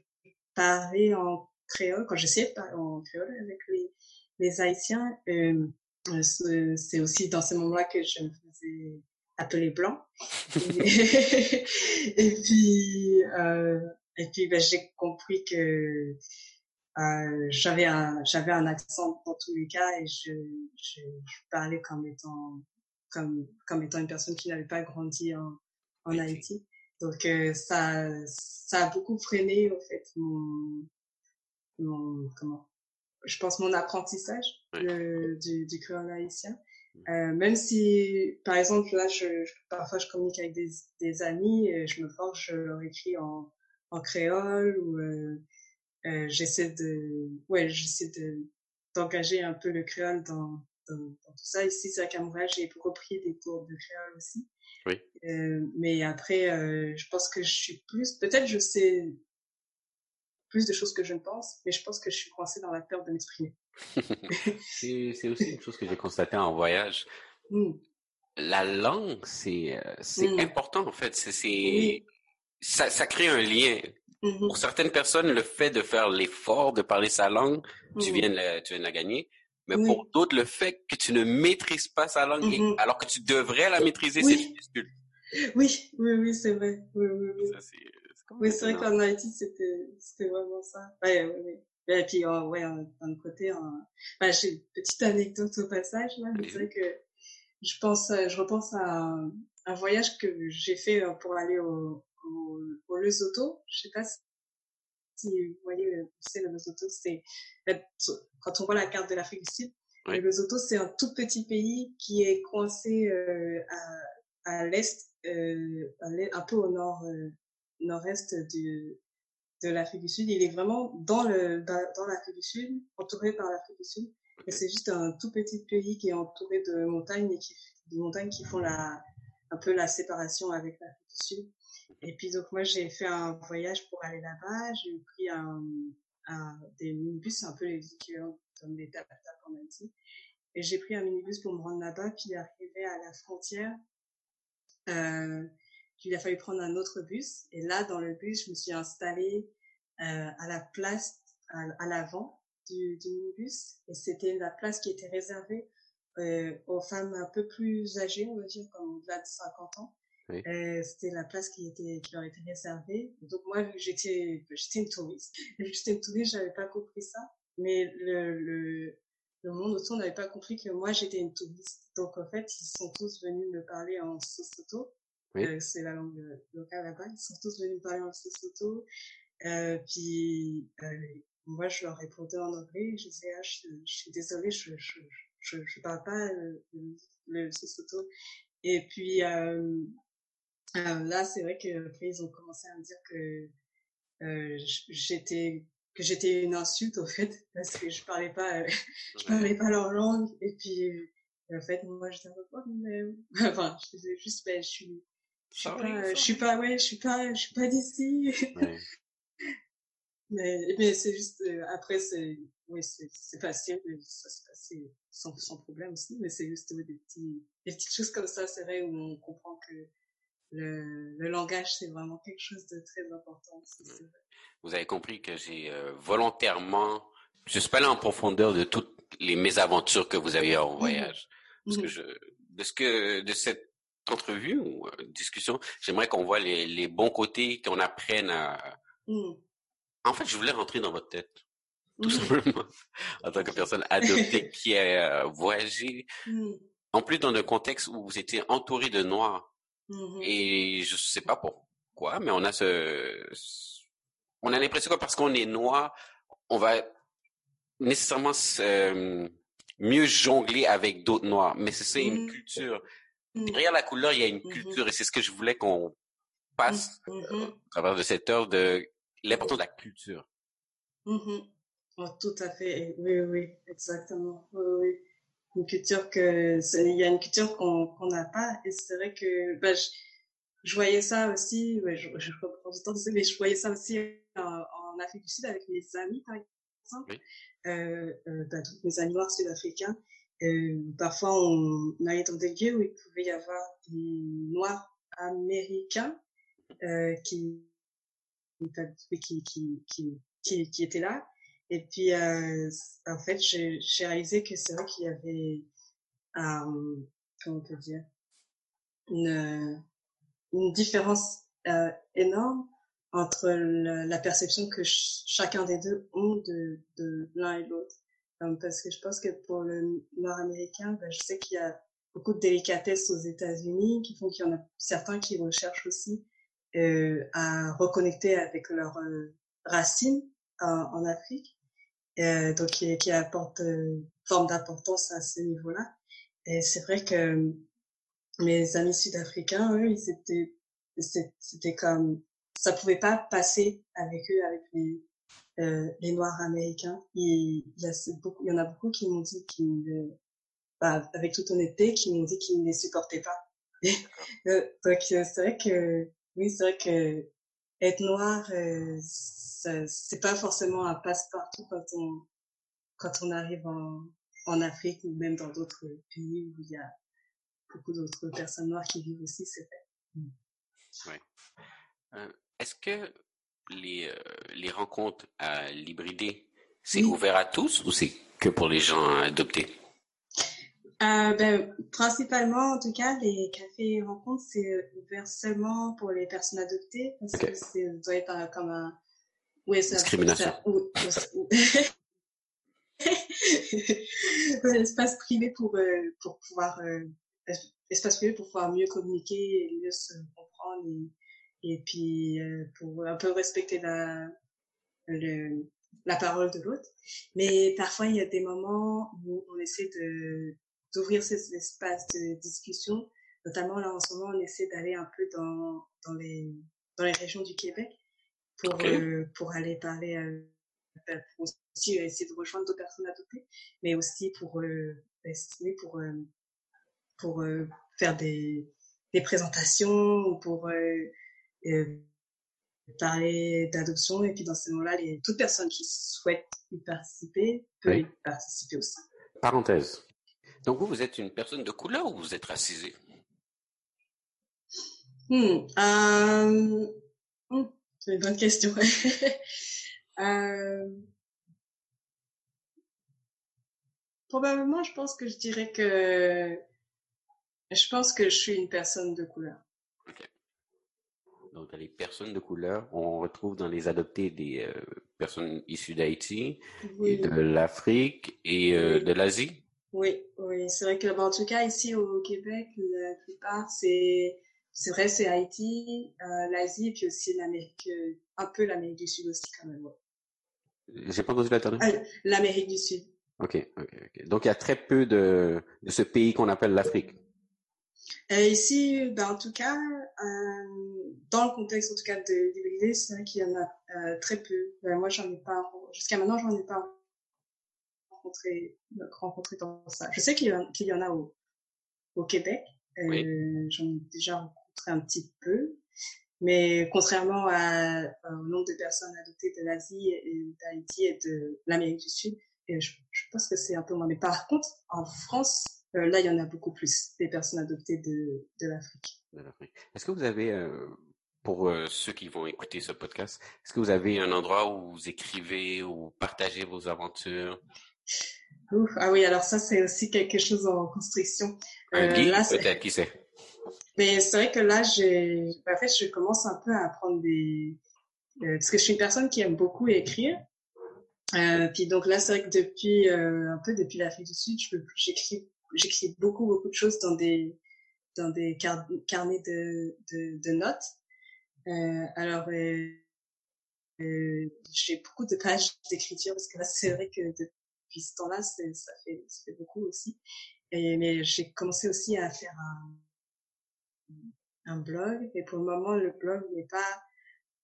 parlais en créole, quand j'essayais de parler en créole avec les, les Haïtiens, euh, c'est aussi dans ce moment-là que je me faisais appeler blanc. [LAUGHS] et, [LAUGHS] et puis, euh, et puis, ben, j'ai compris que euh, j'avais un j'avais un accent dans tous les cas et je, je, je, parlais comme étant comme comme étant une personne qui n'avait pas grandi en, en Haïti. Donc euh, ça ça a beaucoup freiné au fait mon mon comment je pense mon apprentissage du du créole haïtien. Euh, même si, par exemple, là, je, parfois je communique avec des, des amis, et je me force, je leur écris en, en créole ou euh, euh, j'essaie de, ouais, j'essaie de d'engager un peu le créole dans, dans, dans tout ça. Ici, c'est à Montréal, j'ai repris des cours de créole aussi. Oui. Euh, mais après, euh, je pense que je suis plus, peut-être je sais plus de choses que je ne pense, mais je pense que je suis coincée dans la peur de m'exprimer. [LAUGHS] c'est aussi une chose que j'ai constaté en voyage. Mmh. La langue, c'est euh, mmh. important en fait. C'est oui ça, ça crée un lien. Mm-hmm. Pour certaines personnes, le fait de faire l'effort de parler sa langue, tu, mm-hmm. viens de la, tu viens de la gagner. Mais pour d'autres, le fait que tu ne maîtrises pas sa langue, mm-hmm. alors que tu devrais la maîtriser, c'est difficile. Oui, oui, oui, c'est vrai. Oui, oui, oui. Ça, oui, c'est vrai qu'en Haïti, c'était, c'était vraiment ça. Ouais, oui, oui. Et puis, oh, ouais, d'un côté, bah, j'ai une petite anecdote au passage, là. C'est vrai que je pense, je repense à un, un voyage que j'ai fait euh, pour aller au, au, au Lesotho. Je sais pas si, vous voyez, c'est le Lesotho, c'est quand on voit la carte de l'Afrique du Sud, le Lesotho c'est un tout petit pays qui est coincé euh, à, à l'est, euh, un peu au nord, euh, nord-est de de l'Afrique du Sud. Il est vraiment dans le dans l'Afrique du Sud, entouré par l'Afrique du Sud. Et c'est juste un tout petit pays qui est entouré de montagnes et qui de montagnes qui font la un peu la séparation avec l'Afrique du Sud. Et puis donc moi j'ai fait un voyage pour aller là-bas. J'ai pris un, un, des minibus, un peu les équivalents comme des tap on dit. Et j'ai pris un minibus pour me rendre là-bas. Puis arrivé à la frontière, euh, il a fallu prendre un autre bus. Et là dans le bus, je me suis installée euh, à la place à, à l'avant du, du minibus. Et c'était la place qui était réservée aux femmes un peu plus âgées, on va dire, comme au-delà de 50 ans. c'était la place qui était qui leur était réservée. Donc moi, j'étais j'étais une touriste. [LAUGHS] J'étais une touriste, j'avais pas compris ça. Mais le, le, le monde autour n'avait pas compris que moi j'étais une touriste. Donc en fait, ils sont tous venus me parler en Sosoto. Oui. Euh, c'est la langue locale là-bas. Ils sont tous venus me parler en Sosoto. Euh, puis euh, moi je leur répondais en anglais. Je disais ah, je, je suis désolée, je je, je je parle pas le, Sosoto. Et puis euh, euh, là, c'est vrai qu'après ils ont commencé à me dire que euh, j'étais que j'étais une insulte au fait [LAUGHS] parce que je parlais pas euh, je parlais pas leur langue et puis euh, en fait moi j'étais un peu oh, mais [LAUGHS] enfin je disais juste ben je suis je suis pas suis pas ouais je suis pas je suis pas d'ici. [LAUGHS] Mais mais c'est juste euh, après c'est oui c'est c'est facile ça se passe sans sans problème aussi mais c'est juste des petits des petites choses comme ça c'est vrai où on comprend que le, le langage, c'est vraiment quelque chose de très important. vrai. Vous avez compris que j'ai euh, volontairement, je suis pas allé en profondeur de toutes les mésaventures que vous avez en mmh voyage. Parce que mmh je, de ce que, de cette entrevue ou euh, discussion, j'aimerais qu'on voit les, les bons côtés, qu'on apprenne à. Mmh. En fait, je voulais rentrer dans votre tête, tout simplement, [LAUGHS] en tant que personne adoptée [LAUGHS] qui a euh, voyagé. En plus, dans un contexte où vous étiez entouré de noirs. Et je sais pas pourquoi, mais on a ce, on a l'impression que parce qu'on est noir, on va nécessairement euh, mieux jongler avec d'autres noirs. Mais c'est ça, une mmh. culture. Mmh. Derrière la couleur, il y a une mmh culture et c'est ce que je voulais qu'on passe euh, à travers de cette heure de l'importance de la culture. Oh, tout à fait. Oui, oui, exactement. Oui, oui. Une culture que, il y a une culture qu'on n'a pas et c'est vrai que, bah, je, je voyais ça aussi, ouais, je, je reprends du temps, mais je voyais ça aussi en, en, Afrique du Sud avec mes amis, par exemple, oui. euh, euh, bah, mes amis noirs sud-africains. Euh, parfois, on, allait dans des lieux où il pouvait y avoir des noirs américains euh, qui, qui, qui, qui, qui, étaient là. Et puis, euh, en fait, j'ai réalisé que c'est vrai qu'il y avait, euh, comment on peut dire, une, une différence euh, énorme entre la, perception que chacun des deux ont de, de l'un et l'autre. Parce que je pense que pour le nord-américain, ben, je sais qu'il y a beaucoup de délicatesse aux États-Unis qui font qu'il y en a certains qui recherchent aussi euh, à reconnecter avec leurs euh, racines en Afrique, euh, donc qui, qui apporte euh, forme d'importance à ce niveau-là. Et c'est vrai que mes amis sud-africains, eux, ils étaient, c'était comme, ça pouvait pas passer avec eux, avec les, euh, les Noirs américains. Il, y a beaucoup, il y en a beaucoup qui m'ont dit qu'ils, bah, avec toute honnêteté, qui m'ont dit qu'ils ne les supportaient pas. [LAUGHS] Euh, donc euh, c'est vrai que, oui, c'est vrai que être noir, euh, c'est pas forcément un passe-partout quand on quand on arrive en, en Afrique ou même dans d'autres pays où il y a beaucoup d'autres personnes noires qui vivent aussi, c'est vrai. Oui. Euh, Est-ce que les, euh, les rencontres à l'hybridé, c'est oui. ouvert à tous ou c'est que pour les gens adoptés? Euh, ben, principalement, en tout cas, les cafés rencontres, c'est ouvert seulement pour les personnes adoptées parce okay. que ça doit être comme un... Ça, Discrimination. Ça, ou, [LAUGHS] un espace privé pour, euh, pour pouvoir euh, espace privé pour pouvoir mieux communiquer et mieux se comprendre et, et puis euh, pour un peu respecter la, le, la parole de l'autre. Mais parfois, il y a des moments où on essaie de d'ouvrir ces espaces de discussion. Notamment, là, en ce moment, on essaie d'aller un peu dans, dans, les, dans les régions du Québec pour, okay. euh, pour aller parler, euh, pour aussi essayer de rejoindre d'autres personnes adoptées, mais aussi pour, euh, pour euh, pour euh, faire des, des présentations ou pour euh, parler d'adoption. Et puis dans ces moments-là, les, toute personne qui souhaite y participer peut oui. y participer aussi. Parenthèse. Donc vous, vous êtes une personne de couleur ou vous êtes racisée? Hmm, euh, hmm, C'est une bonne question. [LAUGHS] euh, probablement, je pense que je dirais que je pense que je suis une personne de couleur. Donc, les personnes de couleur, on retrouve dans les adoptés des euh, personnes issues d'Haïti, Oui, de l'Afrique et euh, de l'Asie. oui, oui. C'est vrai que, bon, en tout cas, ici au Québec, la plupart, c'est, c'est vrai, c'est Haïti, euh, l'Asie, puis aussi l'Amérique, un peu l'Amérique du Sud aussi, quand même. ouais. J'ai pas entendu la dernière. Ah, l'Amérique du Sud. Ok, ok, ok. Donc, il y a très peu de, de ce pays qu'on appelle l'Afrique. Euh, ici, ben, en tout cas, euh, dans le contexte, en tout cas, de l'hybride, c'est vrai qu'il y en a euh, très peu. Ben, moi, j'en ai pas, jusqu'à maintenant, j'en ai pas rencontré, rencontré dans ça. Je sais qu'il y, en- qu'il y en a au, au Québec. Oui. Euh, j'en ai déjà rencontré un petit peu. Mais contrairement à, au nombre de personnes adoptées de l'Asie et d'Haïti et de l'Amérique du Sud, et je, je pense que c'est un peu moins. Mais par contre, en France, euh, là, il y en a beaucoup plus, des personnes adoptées de, de l'Afrique. Est-ce que vous avez, euh, pour euh, ceux qui vont écouter ce podcast, est-ce que vous avez un endroit où vous écrivez ou partagez vos aventures? Ouf, ah oui, alors ça, c'est aussi quelque chose en construction. Un Euh, peut-être, qui sait? Mais c'est vrai que là, j'ai, en fait, je commence un peu à apprendre des, euh, parce que je suis une personne qui aime beaucoup écrire. Euh, puis donc là, c'est vrai que depuis euh, un peu depuis l'Afrique du Sud, je peux, j'écris, j'écris beaucoup beaucoup de choses dans des dans des car- carnets de de, de notes. Euh, alors euh, euh, j'ai beaucoup de pages d'écriture parce que là, c'est vrai que depuis ce temps-là, ça fait ça fait beaucoup aussi. Et mais j'ai commencé aussi à faire un un blog et pour le moment le blog n'est pas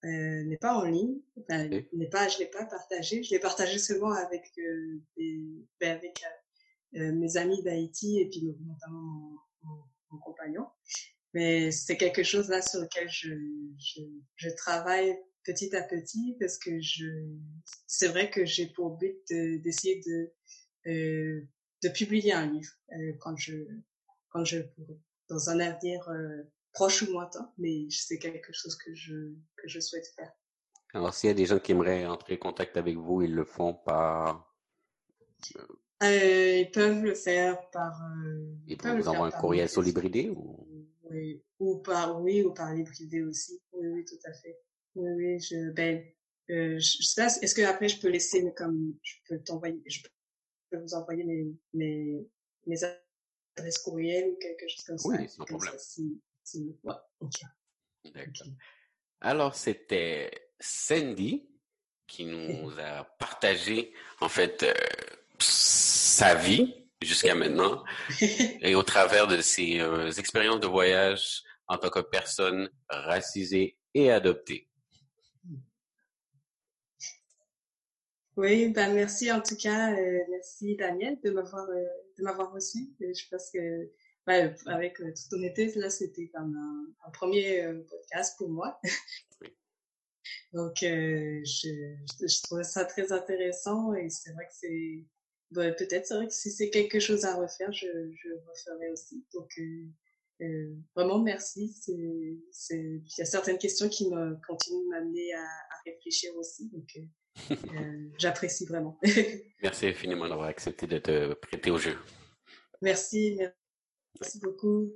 euh, n'est pas en ligne enfin, n'est pas je l'ai pas partagé je l'ai partagé seulement avec euh, des, ben, avec euh, mes amis d'Haïti et puis notamment mon, compagnon mais c'est quelque chose là sur lequel je, je je travaille petit à petit parce que je c'est vrai que j'ai pour but de- d'essayer de euh, de publier un livre euh, quand je quand je dans un avenir euh, proche ou lointain, mais c'est quelque chose que je que je souhaite faire. Alors, s'il y a des gens qui aimeraient entrer en contact avec vous, ils le font par, Euh, ils peuvent le faire par euh, ils peuvent vous envoient un courriel sur l'hybridé ou? oui, ou par oui ou par privés aussi. Oui, oui, tout à fait. Oui, oui, je ben euh, je, est-ce que après je peux laisser comme je peux t'envoyer je peux vous envoyer mes mes mes adresses courriel ou quelque chose comme ça? Oui, sans problème. ça si, si ouais. D'accord. Alors, c'était Sandy qui [LAUGHS] nous a partagé, en fait, euh, sa vie jusqu'à maintenant [LAUGHS] et au travers de ses euh, expériences de voyage en tant que personne racisée et adoptée. Oui, ben merci en tout cas, euh, merci Daniel de m'avoir euh, de m'avoir reçu. Je pense que ben, avec toute honnêteté, là c'était comme un, un premier podcast pour moi. [LAUGHS] Oui. Donc je, je, je trouvais ça très intéressant et c'est vrai que c'est ben, peut-être c'est vrai que si c'est quelque chose à refaire, je je referai aussi. Donc euh, euh, vraiment merci. C'est c'est il y a certaines questions qui me continuent de m'amener à, à réfléchir aussi. Donc euh, euh, [LAUGHS] j'apprécie vraiment. [LAUGHS] Merci infiniment d'avoir accepté de te prêter au jeu. merci, merci beaucoup.